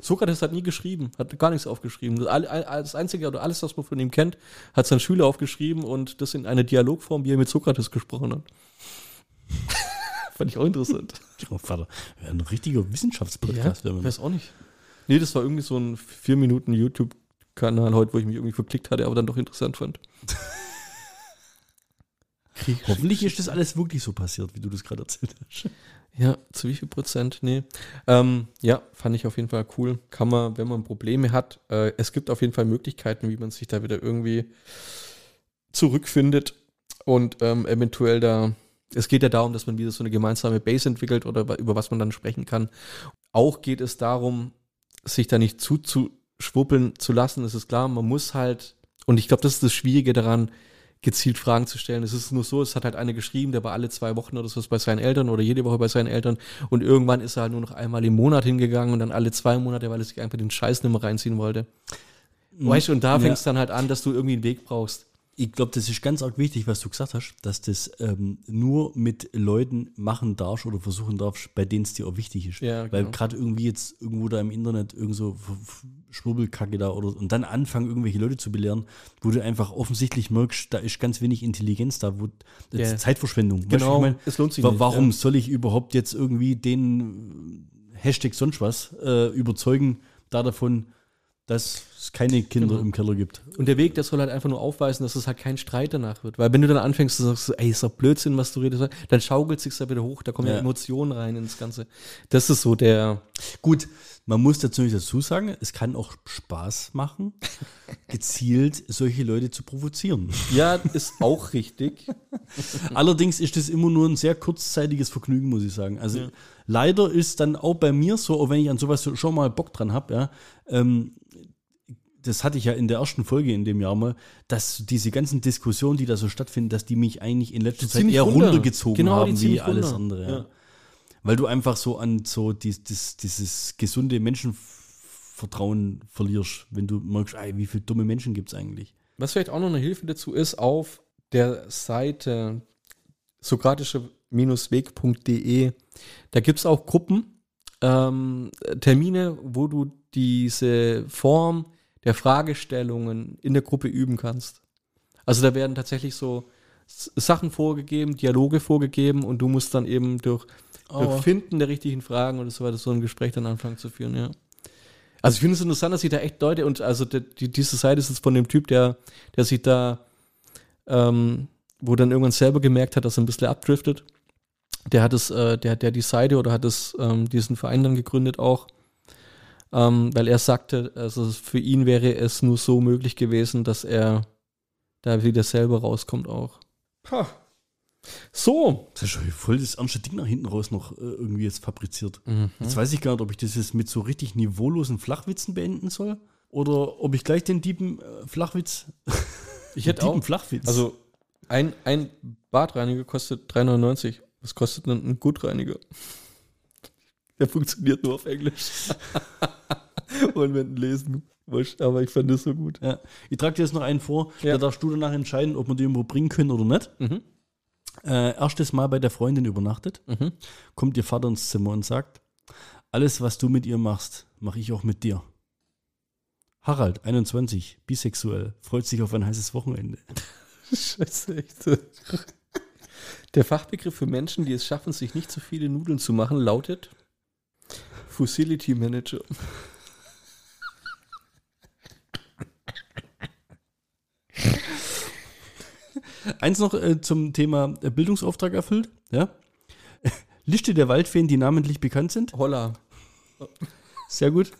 Sokrates hat nie geschrieben, hat gar nichts aufgeschrieben. Das, Einzige oder alles, was man von ihm kennt, hat sein Schüler aufgeschrieben und das in einer Dialogform, wie er mit Sokrates gesprochen hat. Fand ich auch interessant. Oh, Vater, ja, ein richtiger Wissenschaftspodcast. man weiß auch nicht. Nee, das war irgendwie so ein vier Minuten YouTube-Kanal heute, wo ich mich irgendwie verklickt hatte, aber dann doch interessant fand. Hoffentlich ist das alles wirklich so passiert, wie du das gerade erzählt hast. Ja, zu wie viel Prozent? Nee. Ähm, ja, fand ich auf jeden Fall cool. Kann man, wenn man Probleme hat, äh, es gibt auf jeden Fall Möglichkeiten, wie man sich da wieder irgendwie zurückfindet und ähm, eventuell da. Es geht ja darum, dass man wieder so eine gemeinsame Base entwickelt oder über was man dann sprechen kann. Auch geht es darum, sich da nicht zuzuschwuppeln zu lassen. Es ist klar, man muss halt, und ich glaube, das ist das Schwierige daran, gezielt Fragen zu stellen. Es ist nur so, es hat halt einer geschrieben, der war alle zwei Wochen oder so bei seinen Eltern oder jede Woche bei seinen Eltern und irgendwann ist er halt nur noch einmal im Monat hingegangen und dann alle zwei Monate, weil er sich einfach den Scheiß nicht mehr reinziehen wollte. Weißt du, und da Ja. fängst dann halt an, dass du irgendwie einen Weg brauchst. Ich glaube, das ist ganz arg wichtig, was du gesagt hast, dass das ähm, nur mit Leuten machen darfst oder versuchen darfst, bei denen es dir auch wichtig ist. Ja, Weil genau. gerade irgendwie jetzt irgendwo da im Internet irgend so Schwurbelkacke da oder und dann anfangen, irgendwelche Leute zu belehren, wo du einfach offensichtlich merkst, da ist ganz wenig Intelligenz da, wo das Ja. ist Zeitverschwendung. Weißt du, Genau, ich mein, es lohnt sich wa- nicht, Warum ja. soll ich überhaupt jetzt irgendwie den Hashtag sonst was äh, überzeugen da davon, dass es keine Kinder Genau. im Keller gibt? Und der Weg, der soll halt einfach nur aufweisen, dass es halt kein Streit danach wird. Weil wenn du dann anfängst, du sagst, ey, ist doch Blödsinn, was du redest, dann schaukelt sich's da wieder hoch, da kommen ja, Ja. Emotionen rein ins Ganze. Das ist so der, Gut, man muss dazu nicht dazu sagen, es kann auch Spaß machen, gezielt solche Leute zu provozieren. ja, ist auch richtig. Allerdings ist das immer nur ein sehr kurzzeitiges Vergnügen, muss ich sagen. Also Ja. Leider ist dann auch bei mir so, auch wenn ich an sowas so- schon mal Bock dran habe, ja, ähm, das hatte ich ja in der ersten Folge in dem Jahr mal, dass diese ganzen Diskussionen, die da so stattfinden, dass die mich eigentlich in letzter Zeit eher runter. runtergezogen Genau, haben wie alles runter. andere. Ja. Ja. Weil du einfach so an so dies, dies, dieses gesunde Menschenvertrauen verlierst, wenn du merkst, ey, wie viele dumme Menschen gibt es eigentlich. Was vielleicht auch noch eine Hilfe dazu ist, auf der Seite sokratische-weg.de, da gibt es auch Gruppen, ähm, Termine, wo du diese Form der Fragestellungen in der Gruppe üben kannst. Also da werden tatsächlich so Sachen vorgegeben, Dialoge vorgegeben und du musst dann eben durch, durch Finden der richtigen Fragen und so weiter so ein Gespräch dann anfangen zu führen, ja. Also ich finde es interessant, dass sich da echt Leute und also die, die, diese Seite ist jetzt von dem Typ, der, der sich da, ähm, wo dann irgendwann selber gemerkt hat, dass er ein bisschen abdriftet. Der hat es, äh, der, der die Seite oder hat es, ähm, diesen Verein dann gegründet auch, ähm, weil er sagte, also für ihn wäre es nur so möglich gewesen, dass er da wieder selber rauskommt auch. So. Das ist schon voll das ernste Ding nach hinten raus noch äh, irgendwie jetzt fabriziert. Mhm. Jetzt weiß ich gar nicht, ob ich das jetzt mit so richtig niveaulosen Flachwitzen beenden soll oder ob ich gleich den Diepen äh, Flachwitz. Ich hätte auch, Diepen Flachwitz. also ein, ein Badreiniger kostet 3,99. Was kostet denn ein Gutreiniger? Der funktioniert nur auf Englisch. Und wenn lesen, wurscht, aber ich fand das so gut. ja. Ich trage dir jetzt noch einen vor, Ja. da darfst du danach entscheiden, ob wir den überbringen können oder nicht. Mhm. Äh, erstes Mal bei der Freundin übernachtet, Mhm. kommt ihr Vater ins Zimmer und sagt, alles, was du mit ihr machst, mache ich auch mit dir. Harald, 21, bisexuell, freut sich auf ein heißes Wochenende. Scheiße, echt. Der Fachbegriff für Menschen, die es schaffen, sich nicht zu viele Nudeln zu machen, lautet Facility Manager. Eins noch äh, zum Thema äh, Bildungsauftrag erfüllt. Ja? Liste der Waldfeen, die namentlich bekannt sind. Holla. Sehr gut.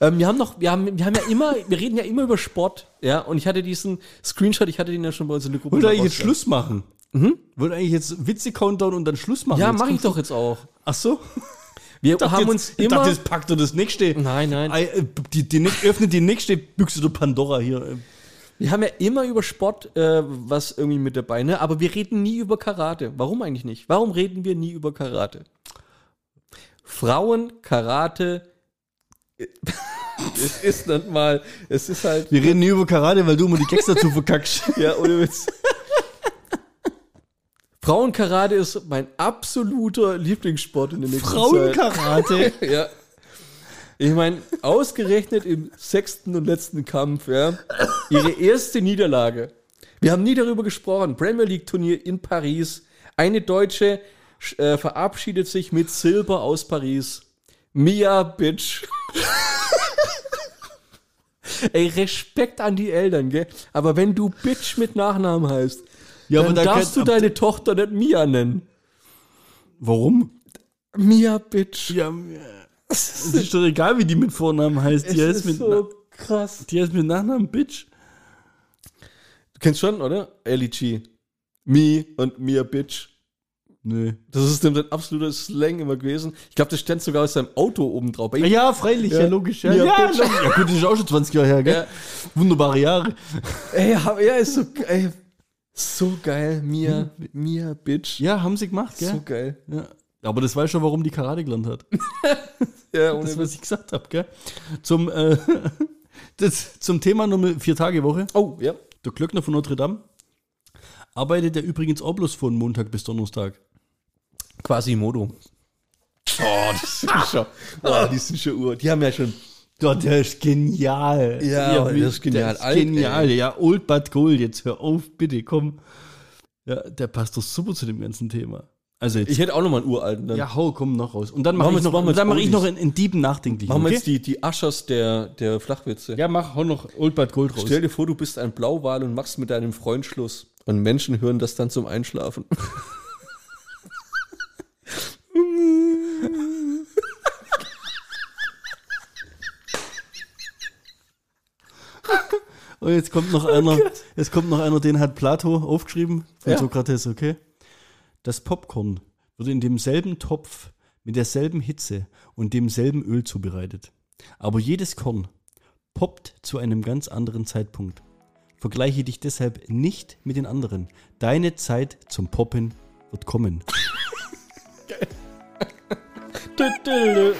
Ähm, wir haben noch, wir haben, wir haben ja immer, wir reden ja immer über Sport, ja, und ich hatte diesen Screenshot, ich hatte den ja schon bei uns in der Gruppe. Wollte eigentlich jetzt. Schluss machen? Wollte eigentlich jetzt Witze-Countdown und dann Schluss machen? Ja, mache ich doch jetzt auch. Ach so? Wir Ich dachte haben jetzt, uns ich immer. dachte, jetzt packt er das nächste. nein, nein. Ei, äh, Die, die, ne- öffnet die nächste Büchse der Pandora hier. Wir haben ja immer über Sport äh, was irgendwie mit dabei, ne? Aber wir reden nie über Karate. Warum eigentlich nicht? Warum reden wir nie über Karate? Frauen, Karate. Es ist nicht mal, es ist halt. Wir reden nie über Karate, weil du immer die Gags dazu verkackst. Ja, ohne Witz. Frauenkarate ist mein absoluter Lieblingssport in der nächsten Zeit. Frauenkarate. Ja. Ich meine, ausgerechnet im sechsten und letzten Kampf, ja, ihre erste Niederlage. Wir haben nie darüber gesprochen. Premier League Turnier in Paris. Eine Deutsche sch- äh, verabschiedet sich mit Silber aus Paris. Mia Bitch. Ey, Respekt an die Eltern, gell? Aber wenn du Bitch mit Nachnamen heißt, Ja, dann aber da darfst du deine Tochter nicht Mia nennen. Warum? Mia Bitch. Ja, es ist doch egal, wie die mit Vornamen heißt. Die Es heißt ist mit, so krass. die heißt mit Nachnamen Bitch. Du kennst schon, oder? Ellie G. Me und Mia Bitch. Nö. Das ist ein absoluter Slang immer gewesen. Ich glaube, das stand sogar aus seinem Auto oben drauf. Bei ihm- Ja, freilich, ja, Ja. logisch. Ja, Ja, ja, logisch. ja, gut, das ist auch schon 20 Jahre her, gell? Ja. Wunderbare Jahre. Ey, ja, ja, ist so geil. So geil. Mia, Mia Bitch. Ja, haben sie gemacht, gell? So geil. Ja. Aber das weiß schon, warum die Karate gelernt hat. Ja, ohne Das, Witz. was ich gesagt habe, gell? Zum, äh, das, zum Thema Nummer Vier-Tage-Woche. Oh, ja. Der Glöckner von Notre Dame arbeitet ja übrigens auch bloß von Montag bis Donnerstag. Quasi Modo. Oh, die sind schon. Oh, die sind schon Uhr. Die haben ja schon. Ja, der ist genial. Ja, das ist genial. Der ist Alt, genial, ja. Old But Gold, jetzt hör auf, bitte, komm. Ja, der passt doch super zu dem ganzen Thema. Also jetzt. Ich hätte auch noch mal einen uralten. Dann. ja, hau, komm noch raus. Und dann mache ich noch, dann mach ich noch in, in Dieben nachdenklich. Machen wir okay? jetzt die, die Aschers der, der Flachwitze. Ja, mach, hau noch Old But Gold raus. Stell dir vor, du bist ein Blauwal und machst mit deinem Freund Schluss. Und Menschen hören das dann zum Einschlafen. Und jetzt kommt noch einer, jetzt kommt noch einer, den hat Plato aufgeschrieben von Ja. Sokrates, okay? Das Popcorn wird in demselben Topf mit derselben Hitze und demselben Öl zubereitet. Aber jedes Korn poppt zu einem ganz anderen Zeitpunkt. Vergleiche dich deshalb nicht mit den anderen. Deine Zeit zum Poppen wird kommen. Tschüss.